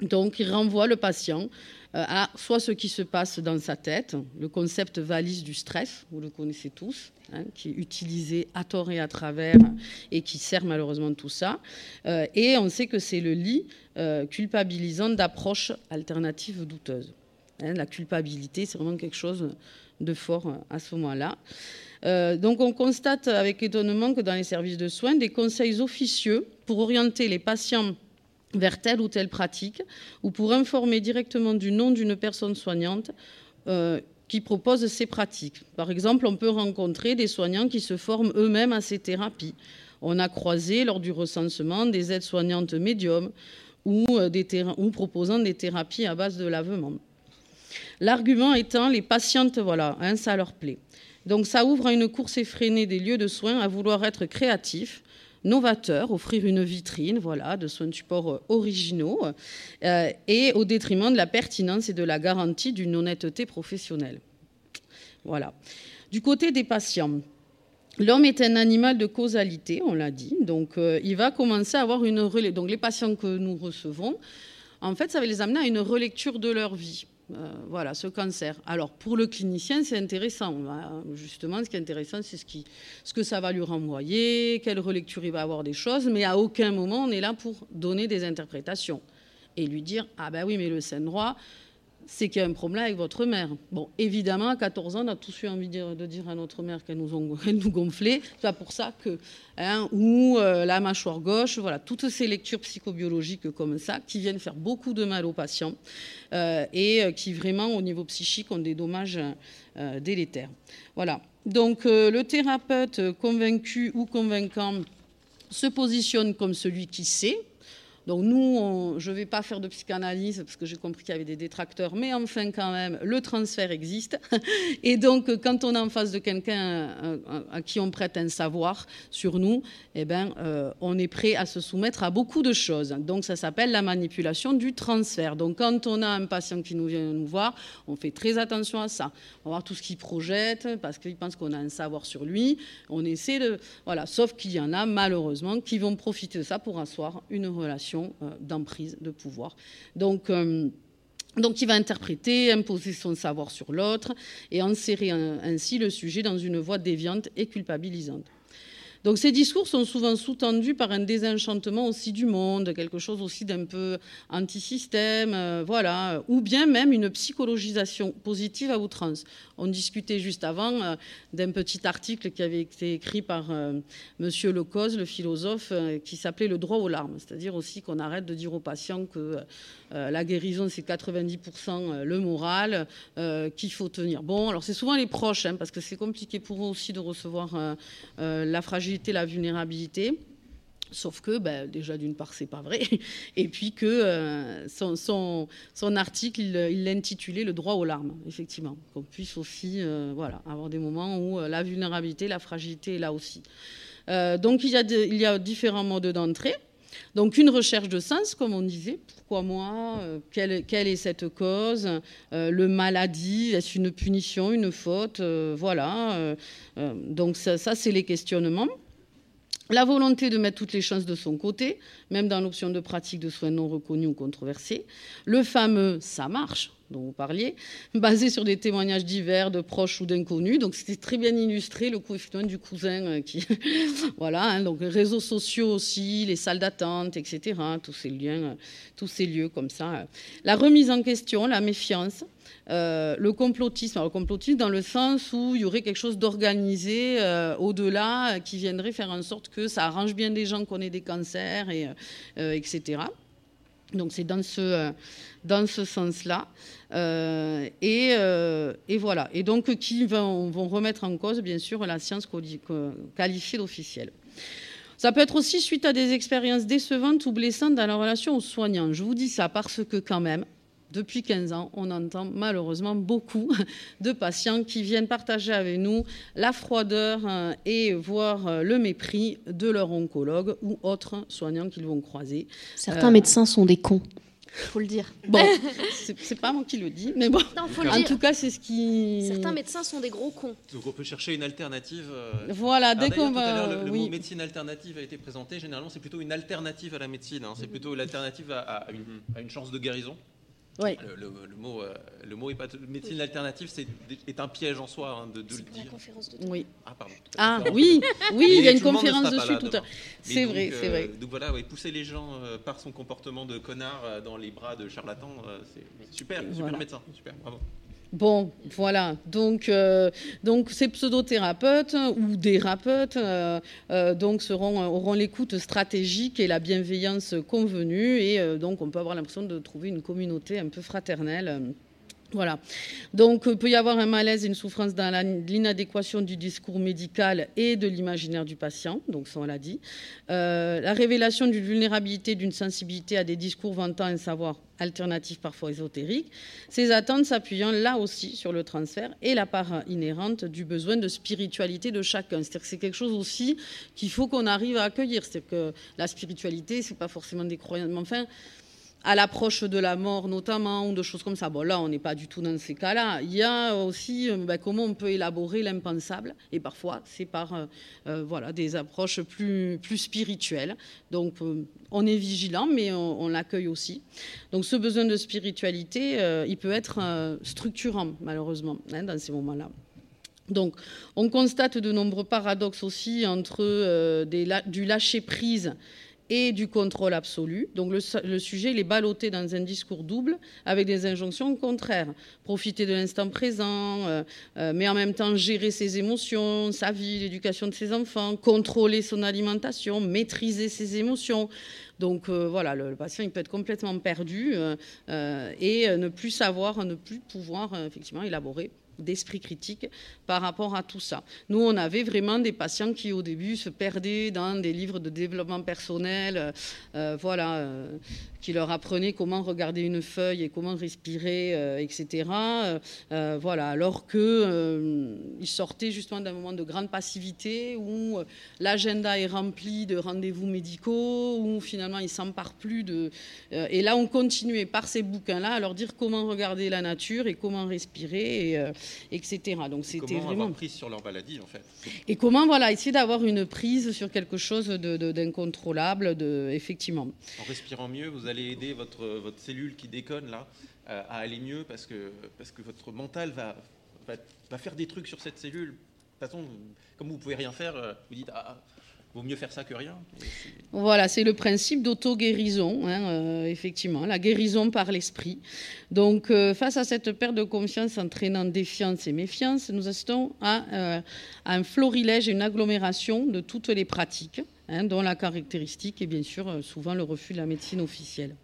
Donc, il renvoie le patient euh, à soit ce qui se passe dans sa tête, le concept valise du stress, vous le connaissez tous, hein, qui est utilisé à tort et à travers et qui sert malheureusement tout ça. Euh, et on sait que c'est le lit euh, culpabilisant d'approches alternatives douteuses. Hein, la culpabilité, c'est vraiment quelque chose de fort à ce moment-là. Euh, donc on constate avec étonnement que dans les services de soins, des conseils officieux pour orienter les patients vers telle ou telle pratique ou pour informer directement du nom d'une personne soignante euh, qui propose ces pratiques. Par exemple, on peut rencontrer des soignants qui se forment eux-mêmes à ces thérapies. On a croisé lors du recensement des aides-soignantes médiums ou, euh, ou proposant des thérapies à base de lavement. L'argument étant les patientes, voilà, hein, ça leur plaît. Donc ça ouvre à une course effrénée des lieux de soins à vouloir être créatifs, novateurs, offrir une vitrine voilà, de soins de support euh, originaux, euh, et au détriment de la pertinence et de la garantie d'une honnêteté professionnelle. Voilà. Du côté des patients, L'homme est un animal de causalité, on l'a dit, donc euh, il va commencer à avoir une Donc les patients que nous recevons, en fait, ça va les amener à une relecture de leur vie. Euh, voilà, ce cancer. Alors, pour le clinicien, c'est intéressant. Justement, ce qui est intéressant, c'est ce, que ça va lui renvoyer, quelle relecture il va avoir des choses, mais à aucun moment, on est là pour donner des interprétations et lui dire Ah ben oui, mais le saint droit, c'est qu'il y a un problème avec votre mère. Bon, évidemment, à 14 ans, on a tous eu envie de, dire à notre mère qu'elle nous, gonflait. C'est pour ça que, hein, ou euh, la mâchoire gauche, voilà, toutes ces lectures psychobiologiques comme ça, qui viennent faire beaucoup de mal aux patients euh, et euh, qui vraiment, au niveau psychique, ont des dommages délétères. Voilà. Donc, le thérapeute convaincu ou convaincant se positionne comme celui qui sait, donc nous, je ne vais pas faire de psychanalyse parce que j'ai compris qu'il y avait des détracteurs, mais enfin quand même, le transfert existe. Et donc quand on est en face de quelqu'un euh, à qui on prête un savoir sur nous, eh ben, euh, on est prêt à se soumettre à beaucoup de choses. Donc ça s'appelle la manipulation du transfert. Donc quand on a un patient qui nous vient nous voir, on fait très attention à ça. On va voir tout ce qu'il projette parce qu'il pense qu'on a un savoir sur lui. On essaie de... Voilà, sauf qu'il y en a malheureusement qui vont profiter de ça pour asseoir une relation euh, d'emprise, de pouvoir. Donc, euh, donc, il va interpréter, imposer son savoir sur l'autre et enserrer ainsi le sujet dans une voie déviante et culpabilisante. Donc ces discours sont souvent sous-tendus par un désenchantement aussi du monde, quelque chose aussi d'un peu anti-système, euh, voilà, ou bien même une psychologisation positive à outrance. On discutait juste avant euh, d'un petit article qui avait été écrit par euh, Monsieur Lecoz, le philosophe, qui s'appelait Le droit aux larmes, c'est-à-dire aussi qu'on arrête de dire aux patients que la guérison c'est 90% le moral, qu'il faut tenir bon. Alors c'est souvent les proches, hein, parce que c'est compliqué pour eux aussi de recevoir la fragilité la vulnérabilité. Sauf que, ben, déjà, d'une part, c'est pas vrai. Et puis que euh, son, article, il l'a intitulé Le droit aux larmes, effectivement. Qu'on puisse aussi euh, voilà, avoir des moments où euh, la vulnérabilité, la fragilité est là aussi. donc, il y, a différents modes d'entrée. Donc, une recherche de sens, comme on disait. Pourquoi moi quelle, est cette cause? Le maladie Est-ce une punition, une faute? Voilà. donc, ça c'est les questionnements. La volonté de mettre toutes les chances de son côté, même dans l'option de pratique de soins non reconnus ou controversés. Le fameux ça marche dont vous parliez, basé sur des témoignages divers de proches ou d'inconnus. Donc c'était très bien illustré le coup du cousin euh, qui, voilà. Hein, donc les réseaux sociaux aussi, les salles d'attente, etc. Tous ces liens, euh, tous ces lieux comme ça. La remise en question, la méfiance, euh, le complotisme, le complotisme dans le sens où il y aurait quelque chose d'organisé euh, au-delà euh, qui viendrait faire en sorte que ça arrange bien des gens qu'on ait des cancers, et, etc. Donc c'est dans ce, dans ce sens-là. Et, et, voilà. Et donc qui vont, vont, remettre en cause, bien sûr, la science qualifiée d'officielle. Ça peut être aussi suite à des expériences décevantes ou blessantes dans la relation aux soignants. Je vous dis ça parce que quand même, depuis 15 ans, on entend malheureusement beaucoup de patients qui viennent partager avec nous la froideur euh, et voire euh, le mépris de leur oncologue ou autres soignants qu'ils vont croiser. Certains euh, médecins sont des cons. Faut le dire. Bon, c'est pas moi qui le dis, mais bon. en tout cas, c'est ce qui. Certains médecins sont des gros cons. Donc on peut chercher une alternative. Voilà, dès qu'on va. Le, mot médecine alternative a été présenté. Généralement, c'est plutôt une alternative à la médecine. Hein. C'est plutôt l'alternative à, à, une chance de guérison. Ouais. Le, mot, euh, le mot est pas médecine alternative, c'est est un piège en soi hein, de, de le dire. conférence de oui. Ah pardon. Ah oui, oui, il y a une conférence dessus tout à C'est vrai, c'est vrai. Donc voilà, pousser les gens euh, par son comportement de connard euh, dans les bras de charlatan, c'est super, super médecin, super, bravo. Bon, voilà. Donc, euh, donc ces pseudothérapeutes ou des thérapeutes euh, euh, donc seront, auront l'écoute stratégique et la bienveillance convenue. Et donc, on peut avoir l'impression de trouver une communauté un peu fraternelle. Voilà. Donc, il peut y avoir un malaise et une souffrance dans l'inadéquation du discours médical et de l'imaginaire du patient. Donc, ça, on l'a dit. la révélation d'une vulnérabilité, d'une sensibilité à des discours vantant un savoir alternative parfois ésotérique, ces attentes s'appuyant là aussi sur le transfert et la part inhérente du besoin de spiritualité de chacun. C'est-à-dire que c'est quelque chose aussi qu'il faut qu'on arrive à accueillir. C'est-à-dire que la spiritualité, c'est pas forcément des croyances. Enfin, à l'approche de la mort notamment, ou de choses comme ça. Bon, là, on n'est pas du tout dans ces cas-là. Il y a aussi euh, ben, comment on peut élaborer l'impensable, et parfois, c'est par euh, euh, voilà, des approches plus, plus spirituelles. Donc, on est vigilant, mais on, l'accueille aussi. Donc, ce besoin de spiritualité, il peut être structurant, malheureusement, hein, dans ces moments-là. Donc, on constate de nombreux paradoxes aussi entre du lâcher-prise et du contrôle absolu. Donc le, sujet, il est ballotté dans un discours double avec des injonctions contraires. Profiter de l'instant présent, euh, euh, mais en même temps gérer ses émotions, sa vie, l'éducation de ses enfants, contrôler son alimentation, maîtriser ses émotions. Donc euh, voilà, le, patient il peut être complètement perdu et ne plus savoir, ne plus pouvoir effectivement élaborer d'esprit critique par rapport à tout ça. Nous, on avait vraiment des patients qui, au début, se perdaient dans des livres de développement personnel, euh, voilà, euh, qui leur apprenaient comment regarder une feuille et comment respirer, euh, etc. voilà, alors qu'ils sortaient justement d'un moment de grande passivité où l'agenda est rempli de rendez-vous médicaux, où finalement ils s'emparent plus de. et là, on continuait par ces bouquins-là à leur dire comment regarder la nature et comment respirer. Et, etc. Donc c'était vraiment avoir prise sur leur maladie en fait. Et comment voilà essayer d'avoir une prise sur quelque chose d'incontrôlable, de, effectivement. En respirant mieux, vous allez aider votre votre cellule qui déconne là euh, à aller mieux parce que parce que votre mental va va, faire des trucs sur cette cellule. De toute façon, comme vous pouvez rien faire, euh, vous dites ah, vaut mieux faire ça que rien. Voilà, c'est le principe d'auto-guérison, hein, euh, effectivement, la guérison par l'esprit. Donc, face à cette perte de confiance entraînant défiance et méfiance, nous assistons à, euh, un florilège une agglomération de toutes les pratiques, hein, dont la caractéristique est bien sûr souvent le refus de la médecine officielle.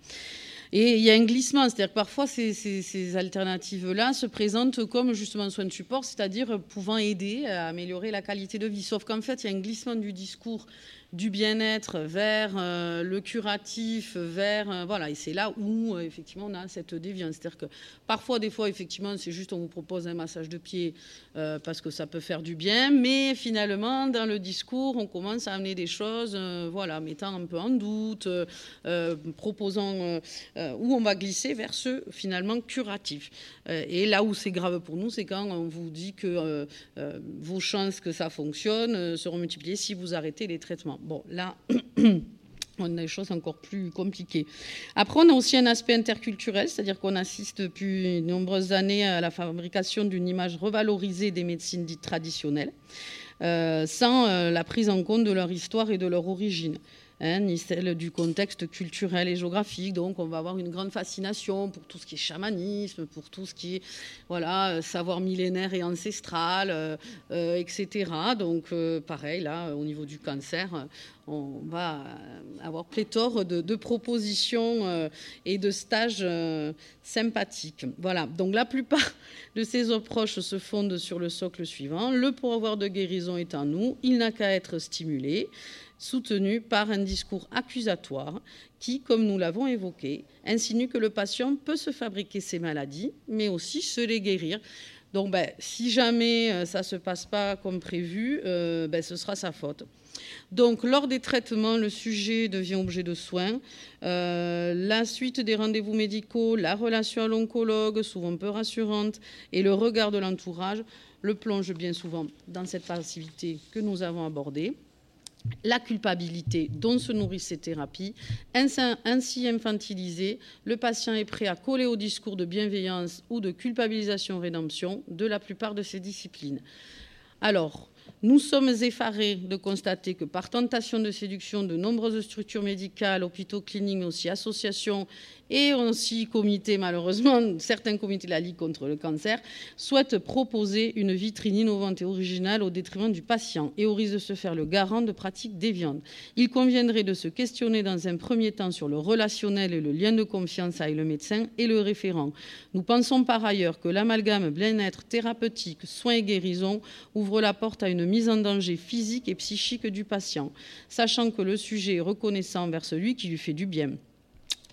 Et il y a un glissement, c'est-à-dire que parfois ces, alternatives-là se présentent comme justement soins de support, c'est-à-dire pouvant aider à améliorer la qualité de vie. Sauf qu'en fait, il y a un glissement du discours du bien-être vers le curatif, vers voilà, et c'est là où effectivement on a cette déviance. C'est-à-dire que parfois, des fois, effectivement, c'est juste on vous propose un massage de pied parce que ça peut faire du bien, mais finalement, dans le discours, on commence à amener des choses, voilà, mettant un peu en doute, proposant où on va glisser vers ce finalement curatif. et là où c'est grave pour nous, c'est quand on vous dit que euh, euh, vos chances que ça fonctionne euh, seront multipliées si vous arrêtez les traitements. Bon, là. on a des choses encore plus compliquées. Après, on a aussi un aspect interculturel, c'est-à-dire qu'on assiste depuis de nombreuses années à la fabrication d'une image revalorisée des médecines dites traditionnelles, sans la prise en compte de leur histoire et de leur origine. Hein, ni celle du contexte culturel et géographique. Donc, on va avoir une grande fascination pour tout ce qui est chamanisme, pour tout ce qui est voilà, euh, savoir millénaire et ancestral, euh, euh, etc. Donc, pareil, là, au niveau du cancer, on va avoir pléthore de, propositions et de stages sympathiques. Voilà, donc la plupart de ces approches se fondent sur le socle suivant. Le pouvoir de guérison est en nous, il n'a qu'à être stimulé soutenu par un discours accusatoire qui, comme nous l'avons évoqué, insinue que le patient peut se fabriquer ses maladies, mais aussi se les guérir. Donc, ben, si jamais euh, ça ne se passe pas comme prévu, euh, ben, ce sera sa faute. Donc, lors des traitements, le sujet devient objet de soins. Euh, la suite des rendez-vous médicaux, la relation à l'oncologue, souvent peu rassurante, et le regard de l'entourage le plonge bien souvent dans cette passivité que nous avons abordée la culpabilité dont se nourrissent ces thérapies. Ainsi infantilisé, le patient est prêt à coller au discours de bienveillance ou de culpabilisation-rédemption de la plupart de ces disciplines. Alors, nous sommes effarés de constater que par tentation de séduction, de nombreuses structures médicales, hôpitaux, cliniques, mais aussi associations et aussi malheureusement, certains comités de la Ligue contre le cancer, souhaitent proposer une vitrine innovante et originale au détriment du patient et au risque de se faire le garant de pratiques déviantes. Il conviendrait de se questionner dans un premier temps sur le relationnel et le lien de confiance avec le médecin et le référent. Nous pensons par ailleurs que l'amalgame bien-être thérapeutique, soins et guérison ouvre la porte à une mise en danger physique et psychique du patient, sachant que le sujet est reconnaissant envers celui qui lui fait du bien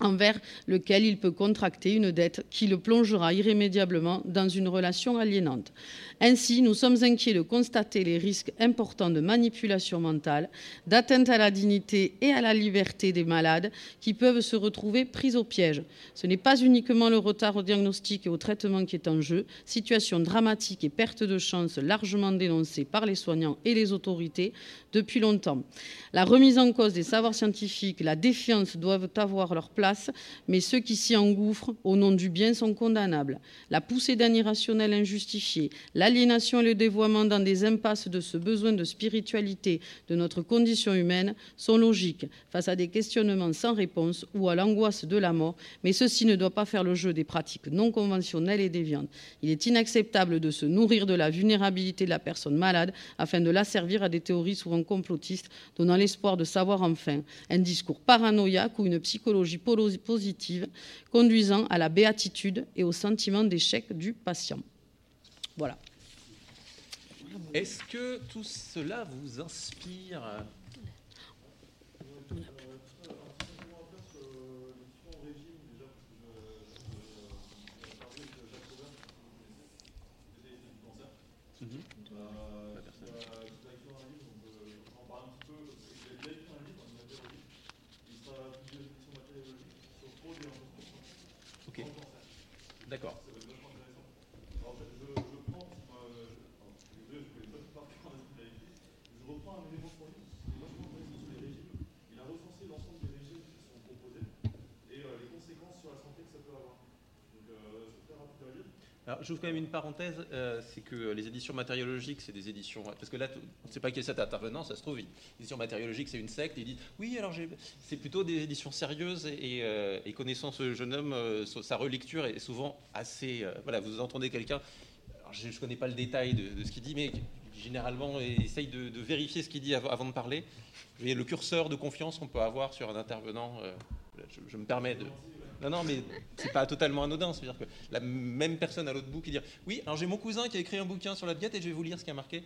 envers lequel il peut contracter une dette qui le plongera irrémédiablement dans une relation aliénante. Ainsi, nous sommes inquiets de constater les risques importants de manipulation mentale, d'atteinte à la dignité et à la liberté des malades qui peuvent se retrouver pris au piège. Ce n'est pas uniquement le retard au diagnostic et au traitement qui est en jeu, situation dramatique et perte de chance largement dénoncée par les soignants et les autorités depuis longtemps. La remise en cause des savoirs scientifiques, la défiance doivent avoir leur place, mais ceux qui s'y engouffrent au nom du bien sont condamnables. La poussée d'un irrationnel injustifié, l'aliénation et le dévoiement dans des impasses de ce besoin de spiritualité de notre condition humaine sont logiques face à des questionnements sans réponse ou à l'angoisse de la mort, mais ceci ne doit pas faire le jeu des pratiques non conventionnelles et déviantes. Il est inacceptable de se nourrir de la vulnérabilité de la personne malade afin de la servir à des théories souvent complotistes, donnant l'espoir de savoir enfin un discours paranoïaque ou une psychologie positive conduisant à la béatitude et au sentiment d'échec du patient. Voilà. Est-ce que tout cela vous inspire Alors, j'ouvre quand même une parenthèse, euh, c'est que les éditions matériologiques, c'est des éditions. Parce que là, on ne sait pas qui est cet intervenant, ça se trouve. Les éditions matériologiques, c'est une secte. Et ils disent Oui, alors c'est plutôt des éditions sérieuses. Et, euh, connaissant ce jeune homme, euh, sa relecture est souvent assez. voilà, vous entendez quelqu'un. Je ne connais pas le détail de, ce qu'il dit, mais généralement, essaye de, vérifier ce qu'il dit avant, de parler. Et le curseur de confiance qu'on peut avoir sur un intervenant, je me permets de. Non, non, mais c'est pas totalement anodin. C'est-à-dire que la même personne à l'autre bout qui dit Oui, alors j'ai mon cousin qui a écrit un bouquin sur la diète et je vais vous lire ce qui a marqué.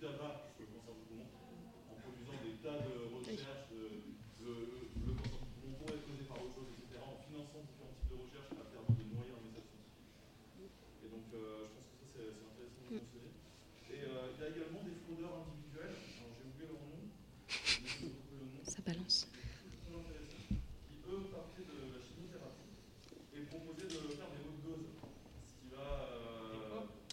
Les hautes doses. Les hautes doses, oui. Des gros problèmes de santé. Et donc, c'est l'affaire Besboda en Afrique. Je ne sais pas si vous en avez entendu parler. De nom uniquement. Euh, je pense que ça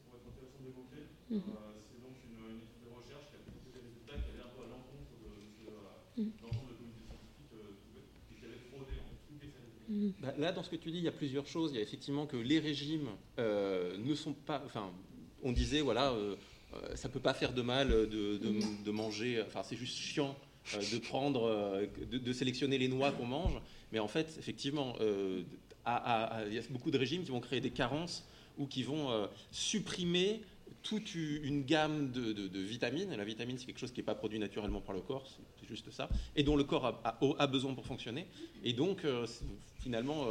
pourrait être intéressant d'évoquer. Mm -hmm. euh, c'est donc une, équipe de recherche qui a des résultats qui allaient un peu à l'encontre de, de, de l'ensemble de la communauté scientifique et qui avait fraudé en fait, toutes les Là, dans ce que tu dis, il y a plusieurs choses. Il y a effectivement que les régimes euh, ne sont pas. Enfin, on disait, voilà, euh, euh, ça peut pas faire de mal de, manger, enfin c'est juste chiant euh, de prendre, de, sélectionner les noix qu'on mange, mais en fait, effectivement, il y a beaucoup de régimes qui vont créer des carences ou qui vont supprimer toute une gamme de, vitamines. La vitamine, c'est quelque chose qui n'est pas produit naturellement par le corps, c'est juste ça, et dont le corps a, besoin pour fonctionner. Et donc, finalement,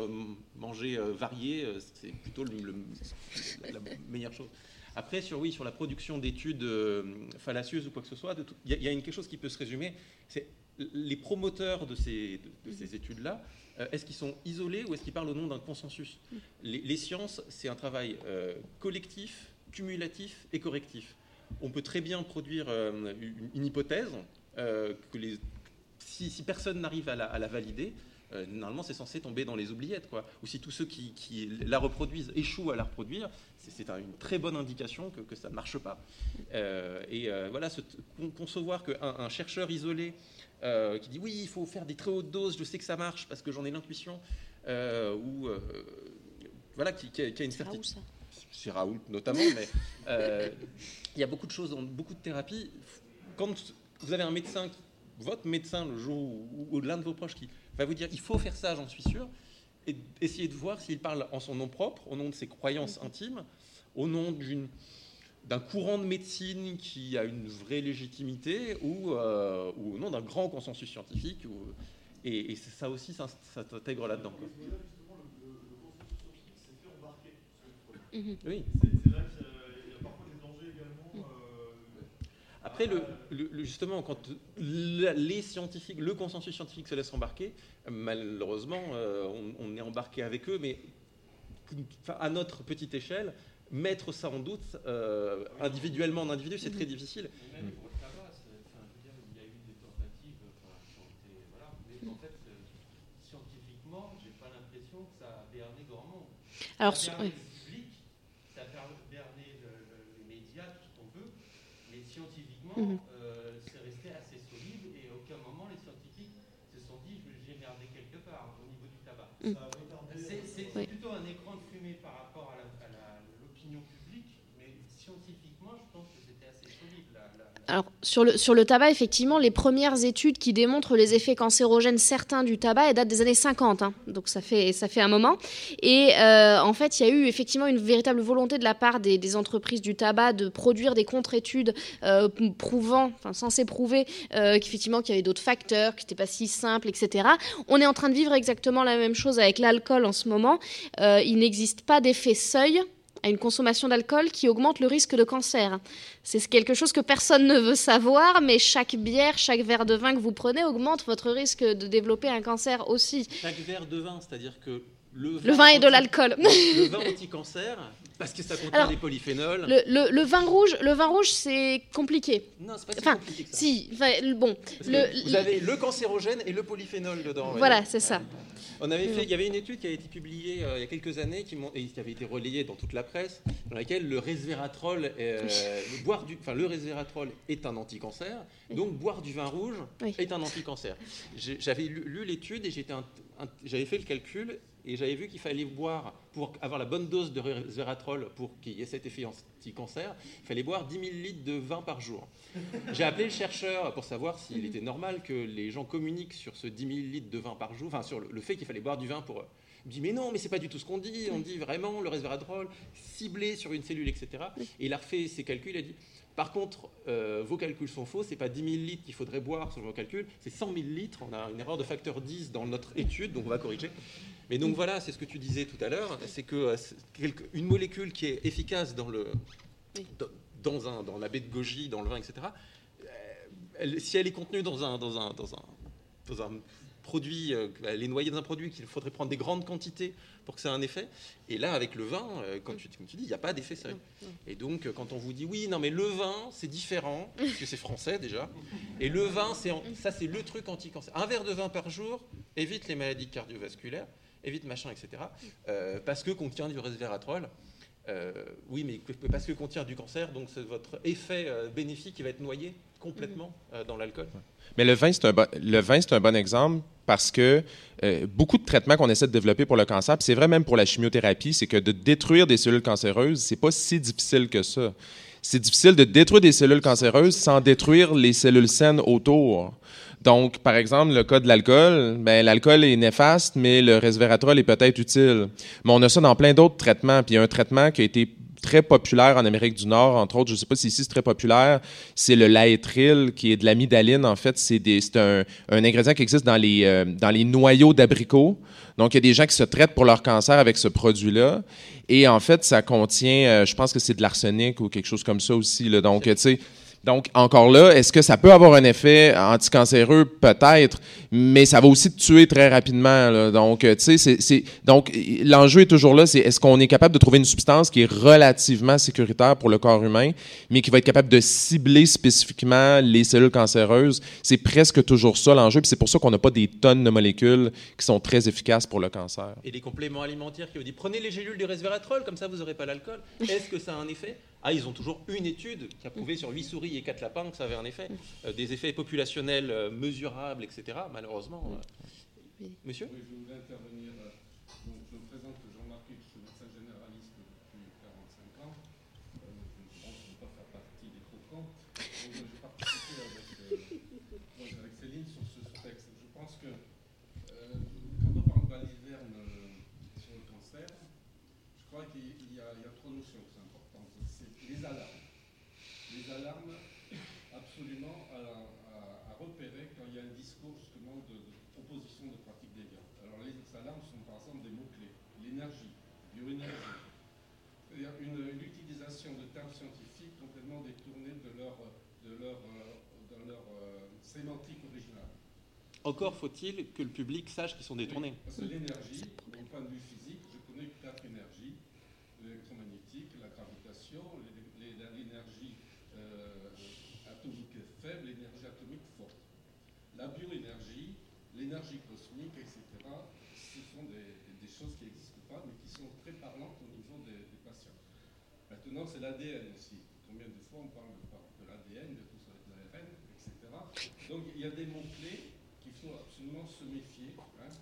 manger varié, c'est plutôt la meilleure chose. Après, sur, oui, sur la production d'études euh, fallacieuses ou quoi que ce soit, il y, y, a une, quelque chose qui peut se résumer, c'est les promoteurs de ces, de, de ces études-là, euh, est-ce qu'ils sont isolés ou est-ce qu'ils parlent au nom d'un consensus les, les, sciences, c'est un travail euh, collectif, cumulatif et correctif. On peut très bien produire euh, une, une, hypothèse que les, si, si personne n'arrive à, à, la valider, euh, normalement c'est censé tomber dans les oubliettes. Quoi. Ou si tous ceux qui, qui la reproduisent échouent à la reproduire, c'est une très bonne indication que, que ça ne marche pas. Euh, et euh, voilà, ce, concevoir qu'un un chercheur isolé qui dit oui, il faut faire des très hautes doses, je sais que ça marche parce que j'en ai l'intuition, ou voilà, qui, qui, a, qui, a, une certitude. C'est Raoult notamment, mais il y a beaucoup de choses, dans beaucoup de thérapies. Quand vous avez un médecin, votre médecin le jour ou, ou l'un de vos proches qui va vous dire il faut faire ça, j'en suis sûr, et essayer de voir s'il parle en son nom propre, au nom de ses croyances intimes, au nom d'un courant de médecine qui a une vraie légitimité ou, euh, ou au nom d'un grand consensus scientifique. Ou, et, et ça aussi, ça, ça s'intègre là-dedans. Oui. C'est là qu'il y a parfois des dangers également. Euh, Après, le, le, justement, quand les scientifiques, le consensus scientifique se laisse embarquer, malheureusement, euh, on, on, est embarqué avec eux, mais à notre petite échelle, mettre ça en doute euh, individuellement en individu, c'est très difficile. Même pour le tabac, enfin, je veux dire, il y a eu des tentatives enfin, qui ont été. Voilà, mais en fait, euh, scientifiquement, j'ai pas l'impression que ça a berné grand monde. Alors, ça a berné le public, ça a berné le, le, les médias, tout ce qu'on veut, mais scientifiquement, mm -hmm. euh, c'est resté assez solide et à aucun moment les scientifiques se sont dit j'ai merdé quelque part au niveau du tabac. Mm. C'est Oui. plutôt un écran de fumée par rapport à la- à la- l'opinion publique, mais scientifiquement, je pense que c'était assez solide. La, la- la- Alors, sur le, sur le tabac, effectivement, les premières études qui démontrent les effets cancérogènes certains du tabac, datent des années 50, hein, donc ça fait, ça fait un moment. Et euh, en fait, il y a eu effectivement une véritable volonté de la part des, entreprises du tabac de produire des contre-études euh, prouvant, enfin censées prouver euh, qu'effectivement qu'il y avait d'autres facteurs, que c'était pas si simple, etc. On est en train de vivre exactement la même chose avec l'alcool en ce moment. Il n'existe pas d'effet seuil à une consommation d'alcool qui augmente le risque de cancer. C'est quelque chose que personne ne veut savoir, mais chaque bière, chaque verre de vin que vous prenez augmente votre risque de développer un cancer aussi. Chaque verre de vin, c'est-à-dire que le vin, et de l'alcool. Le vin anti-cancer, parce que ça contient des polyphénols. Le, vin rouge, le vin rouge, c'est compliqué. Non, c'est pas si compliqué que ça. Si, bon. vous avez le cancérogène et le polyphénol dedans. Voilà, c'est ça. On avait fait, il y avait une étude qui a été publiée euh, il y a quelques années, qui, et qui avait été relayée dans toute la presse, dans laquelle le resveratrol, euh, boire du, enfin, le resveratrol est un anticancer, donc boire du vin rouge est un anticancer. J'avais lu, l'étude et j'avais fait le calcul et j'avais vu qu'il fallait boire, pour avoir la bonne dose de resveratrol pour qu'il y ait cet effet anti-cancer, il fallait boire 10 000 litres de vin par jour. J'ai appelé le chercheur pour savoir s'il était normal que les gens communiquent sur ce 10 000 litres de vin par jour, enfin sur le fait qu'il fallait boire du vin pour... Il me dit mais non, mais c'est pas du tout ce qu'on dit. On dit vraiment le resveratrol ciblé sur une cellule, etc. Et il a refait ses calculs. Il a dit par contre, euh, vos calculs sont faux. C'est pas 10 000 litres qu'il faudrait boire sur vos calculs. C'est 100 000 litres. On a une erreur de facteur 10 dans notre étude, donc on va corriger. Mais donc voilà, c'est ce que tu disais tout à l'heure, c'est que euh, une molécule qui est efficace dans le dans, un, dans la baie de goji, dans le vin, etc. Euh, si elle est contenue dans un dans un dans un, dans un produit, euh, elle est noyée dans un produit qu'il faudrait prendre des grandes quantités pour que ça ait un effet. Et là, avec le vin, quand tu, comme tu dis, il n'y a pas d'effet sérieux. Et donc, quand on vous dit oui, non, mais le vin, c'est différent, parce que c'est français déjà. Et le vin, c'est ça, c'est le truc anti-cancer. Un verre de vin par jour évite les maladies cardiovasculaires évite machin, etc. Euh, parce que contient du resveratrol. Euh, oui, mais parce que contient du cancer, donc c'est votre effet euh, bénéfique qui va être noyé complètement dans l'alcool. Mais le vin, c'est un, bon, le vin, c'est un bon exemple parce que beaucoup de traitements qu'on essaie de développer pour le cancer, c'est vrai même pour la chimiothérapie, c'est que de détruire des cellules cancéreuses, c'est pas si difficile que ça. C'est difficile de détruire des cellules cancéreuses sans détruire les cellules saines autour. Donc, par exemple, le cas de l'alcool, ben, l'alcool est néfaste, mais le resveratrol est peut-être utile. Mais on a ça dans plein d'autres traitements. Puis il y a un traitement qui a été très populaire en Amérique du Nord, entre autres, je ne sais pas si ici c'est très populaire, c'est le laétril, qui est de l'amidaline. En fait, c'est un, un, ingrédient qui existe dans les, euh, dans les noyaux d'abricots. Donc, il y a des gens qui se traitent pour leur cancer avec ce produit-là. Et en fait, ça contient, euh, je pense que c'est de l'arsenic ou quelque chose comme ça aussi. Là. Donc, tu sais, donc, encore là, est-ce que ça peut avoir un effet anticancéreux? Peut-être, mais ça va aussi tuer très rapidement. Donc, tu sais, donc l'enjeu est toujours là, c'est est-ce qu'on est capable de trouver une substance qui est relativement sécuritaire pour le corps humain, mais qui va être capable de cibler spécifiquement les cellules cancéreuses? C'est presque toujours ça l'enjeu, puis c'est pour ça qu'on n'a pas des tonnes de molécules qui sont très efficaces pour le cancer. Et les compléments alimentaires qui vous disent prenez les gélules du resveratrol, comme ça vous n'aurez pas l'alcool. Est-ce que ça a un effet? Ah, ils ont toujours une étude qui a prouvé sur 8 souris et 4 lapins que ça avait un effet. Euh, des effets populationnels euh, mesurables, etc. Malheureusement. Euh, monsieur? Oui, je voulais intervenir. Donc, je me présente Jean-Marc je suis médecin généraliste depuis 45 ans. je ne pense pas faire partie des croquants. Donc, j'ai participé avec, avec, Céline sur ce texte. Je pense que quand on parle d'aliverne sur le cancer, je crois qu'il y, y, a trois notions les alarmes. Les alarmes absolument à, repérer quand il y a un discours justement de, proposition de pratique des gars. Alors les alarmes sont par exemple des mots-clés. L'énergie, bioénergie. C'est-à-dire une, utilisation de termes scientifiques complètement détournés de leur, de leur, de leur euh, sémantique originale. Encore faut-il que le public sache qu'ils sont détournés. parce que l'énergie, au point de vue physique, je connais quatre énergies l'électromagnétique, la gravitation, l'énergie euh, atomique faible, l'énergie atomique forte. La bioénergie, l'énergie cosmique, etc., ce sont des, choses qui n'existent pas, mais qui sont très parlantes au niveau des, patients. Maintenant, c'est l'ADN aussi. Combien de fois on parle de, l'ADN, de tout ça, de l'ARN, etc. Donc, il y a des mots-clés qu'il faut absolument se méfier hein,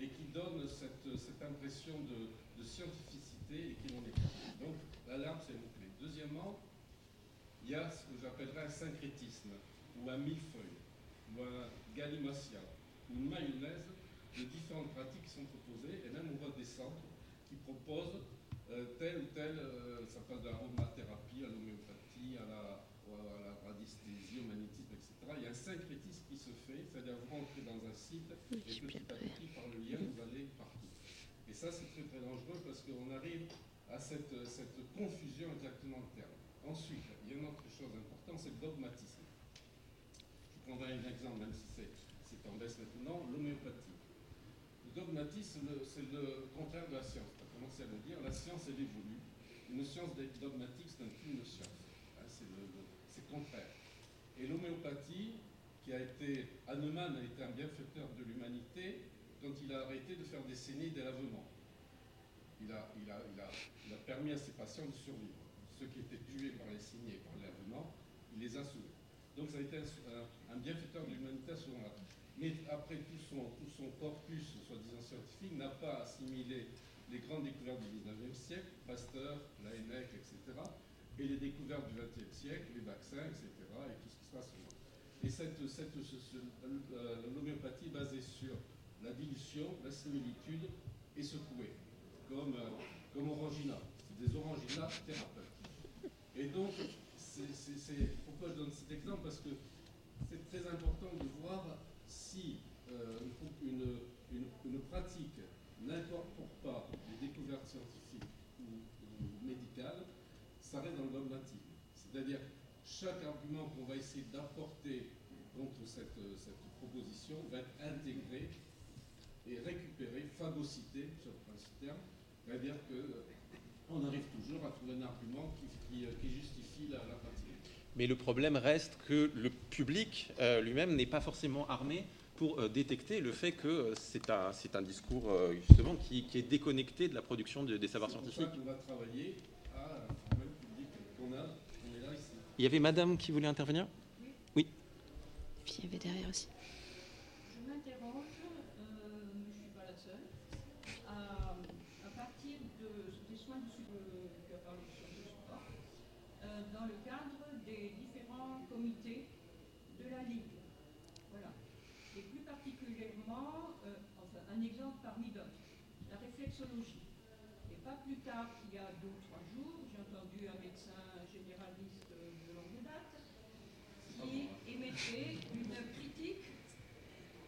et qui donnent cette, cette impression de, de scientificité et qui n'en est. Donc, l'alarme, c'est mot-clé. Deuxièmement, il y a ce que j'appellerais un syncrétisme, ou un millefeuille, ou un galimatia, ou une mayonnaise de différentes pratiques qui sont proposées, et même on voit des centres qui proposent euh, tel ou tel, euh, ça passe de l'aromathérapie à l'homéopathie, à la, à la radiesthésie, au magnétisme, etc. Il y a un syncrétisme qui se fait, c'est-à-dire vous rentrez dans un site, et petit à petit, par le lien, vous allez ça, c'est très très dangereux parce qu'on arrive à cette, cette confusion exactement de termes. Ensuite, il y a une autre chose importante, c'est le dogmatisme. Je prendrai un exemple, même si c'est en baisse maintenant, l'homéopathie. Le dogmatisme, c'est le contraire de la science. On a commencé à le dire, la science, elle évolue. Une science dogmatique, c'est une science. Hein, c'est contraire. Et l'homéopathie, qui a été, Hahnemann a été un bienfaiteur de l'humanité quand il a arrêté de faire des saignées lavements. Il a, il, a, permis à ses patients de survivre. Ceux qui étaient tués par les saignées et par les lavements, il les a sauvés. Donc ça a été un, bienfaiteur de l'humanité à ce moment-là. Mais après tout son, corpus, soi-disant scientifique, n'a pas assimilé les grandes découvertes du 19e siècle, Pasteur, Laennec, etc., et les découvertes du 20e siècle, les vaccins, etc., et tout ce qui se passe. Et cette, cette, euh, l'homéopathie basée sur la dilution, la similitude et secouée, comme, euh, comme Orangina. Des Orangina thérapeutiques. Et donc, pourquoi je donne cet exemple Parce que c'est très important de voir si euh, une, une, pratique n'incorpore pas les découvertes scientifiques ou, médicales, ça reste dans le dogmatisme. C'est-à-dire chaque argument qu'on va essayer d'apporter contre cette, cette, proposition va être intégré et récupéré, phagocyté, sur le terme, c'est-à-dire qu'on arrive toujours à trouver un argument qui, qui, qui justifie la, la, pratique. Mais le problème reste que le public euh, lui-même n'est pas forcément armé pour euh, détecter le fait que euh, c'est un, un, discours euh, justement qui, qui, est déconnecté de la production de, des savoirs scientifiques. On va travailler à public qu'on a il y avait madame qui voulait intervenir? Oui. oui. Et puis il y avait derrière aussi. Je m'interroge, euh, je ne suis pas la seule, à, à partir de, des soins de support, euh, dans le cadre des différents comités de la Ligue. Voilà. Et plus particulièrement, euh, enfin, un exemple parmi d'autres, la réflexologie. Et pas plus tard qu'il y a deux ou trois jours, j'ai entendu un médecin généraliste de longue date qui émettait une critique,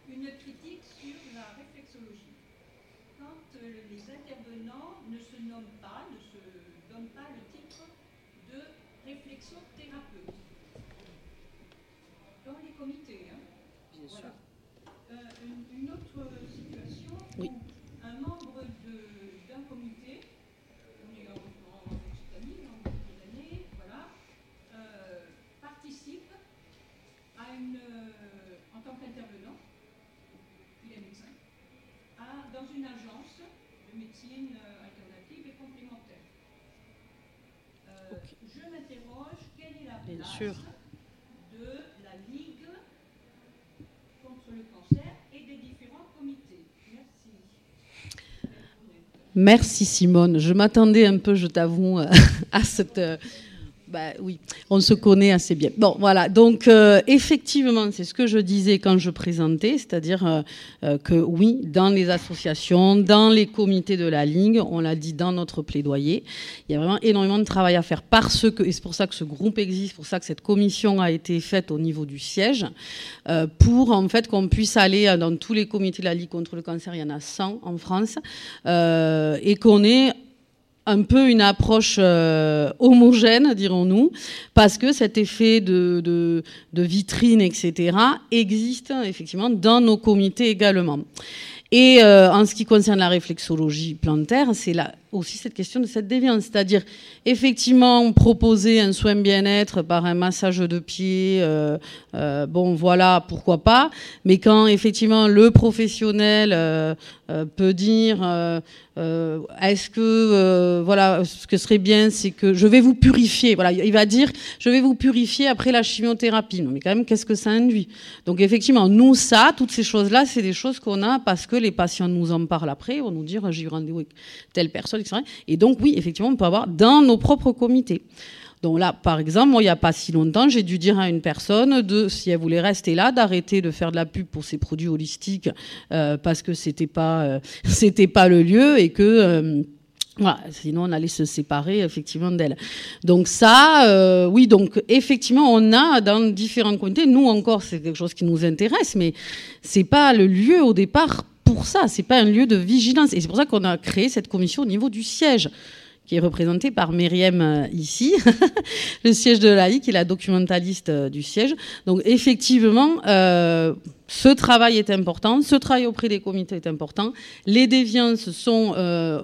une critique sur la réflexologie. Quand euh, les intervenants ne se nomment pas, ne se donnent pas le titre de réflexothérapeute. Dans les comités, hein. Bien voilà. sûr. Euh, une, une, autre situation Oui. où un membre d'un comité, on est en, en Occitanie, en Occitanie, voilà, euh, participe à une, euh, en tant qu'intervenant, il est médecin, à, dans une agence de médecine euh, alternative et complémentaire. Euh. Je m'interroge, quelle est la Bien place sûr. de la Ligue contre le cancer et des différents comités? Merci. Merci Simone. Je m'attendais un peu, je t'avoue, à cette. Bah oui, on se connaît assez bien. Bon, voilà. Donc, euh, effectivement, c'est ce que je disais quand je présentais, c'est-à-dire euh, euh, que oui, dans les associations, dans les comités de la Ligue, on l'a dit dans notre plaidoyer, il y a vraiment énormément de travail à faire parce que, et c'est pour ça que ce groupe existe, pour ça que cette commission a été faite au niveau du siège, pour en fait qu'on puisse aller dans tous les comités de la Ligue contre le cancer, il y en a 100 en France, et qu'on ait un peu une approche euh, homogène, dirons-nous, parce que cet effet de, vitrine, etc., existe effectivement dans nos comités également. Et euh, en ce qui concerne la réflexologie plantaire, c'est là aussi cette question de cette déviance, c'est-à-dire effectivement proposer un soin bien-être par un massage de pied, euh, euh, bon voilà, pourquoi pas, mais quand effectivement le professionnel euh, peut dire est-ce que voilà, ce que serait bien, c'est que je vais vous purifier, voilà, il va dire je vais vous purifier après la chimiothérapie, non mais quand même qu'est-ce que ça induit? Donc effectivement, nous ça, toutes ces choses-là, c'est des choses qu'on a parce que les patients nous en parlent après, vont nous dire j'ai eu rendez-vous avec telle personne et donc, oui, effectivement, on peut avoir dans nos propres comités. Donc là, par exemple, moi, il n'y a pas si longtemps, j'ai dû dire à une personne de, si elle voulait rester là, d'arrêter de faire de la pub pour ses produits holistiques euh, parce que c'était pas, euh, c'était pas le lieu et que euh, sinon on allait se séparer effectivement d'elle. Donc ça, oui, donc effectivement, on a dans différents comités, nous encore, c'est quelque chose qui nous intéresse, mais c'est pas le lieu au départ pour ça. C'est pas un lieu de vigilance. Et c'est pour ça qu'on a créé cette commission au niveau du siège, qui est représenté par Myriam ici, le siège de l'AI, qui est la documentaliste du siège. Donc effectivement, ce travail est important, ce travail auprès des comités est important. Les déviances sont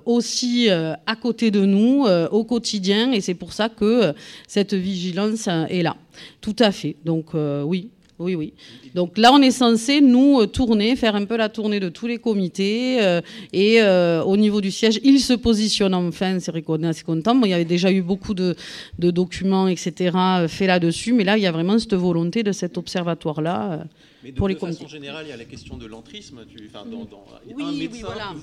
aussi à côté de nous au quotidien et c'est pour ça que cette vigilance est là. Tout à fait. Donc oui, oui, oui. Donc là, on est censé, nous, euh, tourner, faire un peu la tournée de tous les comités. Euh, et euh, au niveau du siège, il se positionne enfin, c'est vrai qu'on est assez content. il y avait déjà eu beaucoup de, documents, etc., faits là-dessus. Mais là, il y a vraiment cette volonté de cet observatoire-là. Mais de, pour les façon générale, il y a la question de l'entrisme. un médecin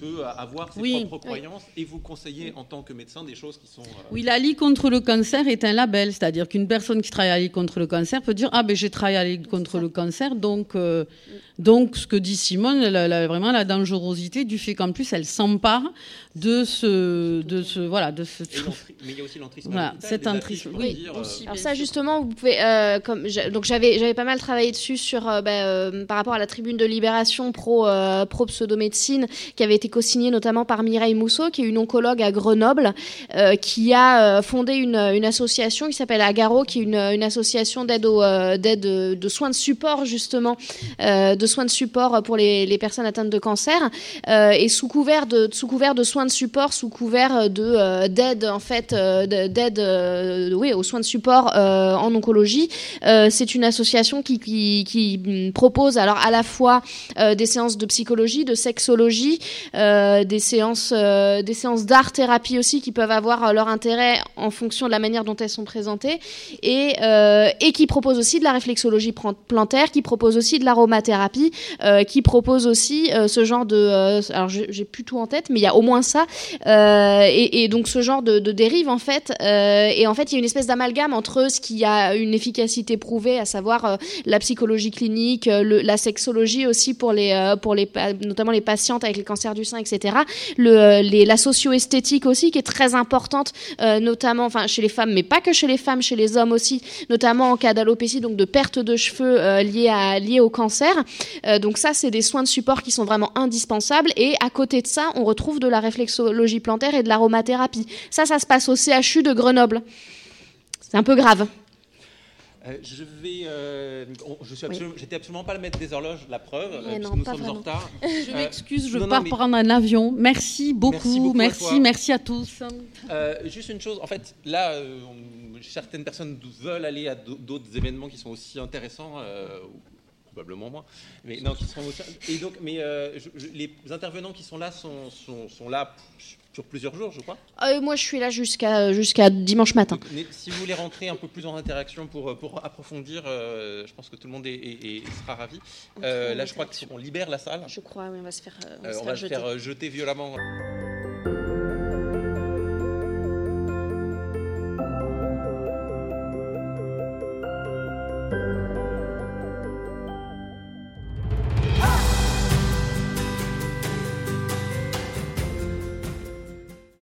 peut, avoir ses propres croyances et vous conseiller en tant que médecin des choses qui sont. Oui, la Ligue contre le cancer est un label, c'est-à-dire qu'une personne qui travaille à la Ligue contre le cancer peut dire ah ben j'ai travaillé à la Ligue contre le cancer. Donc, euh, donc ce que dit Simone, vraiment la dangerosité du fait qu'en plus elle s'empare de ce, de ce, voilà, de ce. mais il y a aussi l'entrisme. Voilà, cet entrisme. Oui. Euh, Alors ça justement, vous pouvez, euh, comme donc j'avais, j'avais pas mal travaillé dessus sur, bah, par rapport à la tribune de Libération pro, pro pseudomédecine qui avait été co-signée notamment par Mireille Mousseau, qui est une oncologue à Grenoble, qui a fondé une, une association qui s'appelle Agaro, qui est une, une association d'aide d'aide de soins de support justement, euh, de soins de support pour les, personnes atteintes de cancer, euh, et sous couvert de sous couvert de soins de support, sous couvert de euh, d'aide en fait d'aide oui aux soins de support en oncologie. c'est une association qui, qui, propose alors à la fois des séances de psychologie, de sexologie, des séances des séances d'art thérapie aussi qui peuvent avoir leur intérêt en fonction de la manière dont elles sont présentées et, et qui propose aussi de la réflexologie plantaire, qui propose aussi de l'aromathérapie, euh, qui propose aussi euh, ce genre de... Euh, alors j'ai plus tout en tête, mais il y a au moins ça. Et, donc ce genre de, dérive en fait. et en fait, il y a une espèce d'amalgame entre ce qui a une efficacité prouvée, à savoir la psychologie clinique, la sexologie aussi pour les, pour les, notamment les patientes avec les cancers du sein, etc. Le, les, la socio-esthétique aussi qui est très importante, notamment enfin chez les femmes, mais pas que chez les femmes, chez les hommes aussi, notamment en cas d'alopécie, donc de perte de cheveux liés, à, liés au cancer. Euh, donc ça, c'est des soins de support qui sont vraiment indispensables. Et à côté de ça, on retrouve de la réflexologie plantaire et de l'aromathérapie. Ça, ça se passe au CHU de Grenoble. C'est un peu grave. Euh, je vais. je suis absolument, j'étais absolument pas le maître des horloges, la preuve. nous sommes en retard. Je m'excuse, je pars prendre un avion. Merci beaucoup, merci, merci, à, tous. juste une chose, en fait, là, certaines personnes veulent aller à d'autres événements qui sont aussi intéressants, euh, probablement moins, mais non, qui seront Et donc, mais euh, les intervenants qui sont là sont, sont, là sur plusieurs jours, je crois. Euh, moi, je suis là jusqu'à jusqu'à dimanche matin. si vous voulez rentrer un peu plus en interaction pour, pour approfondir, je pense que tout le monde est, sera ravi. là, je crois qu'on libère la salle. Je crois, oui, on va se faire, on, va se faire jeter violemment.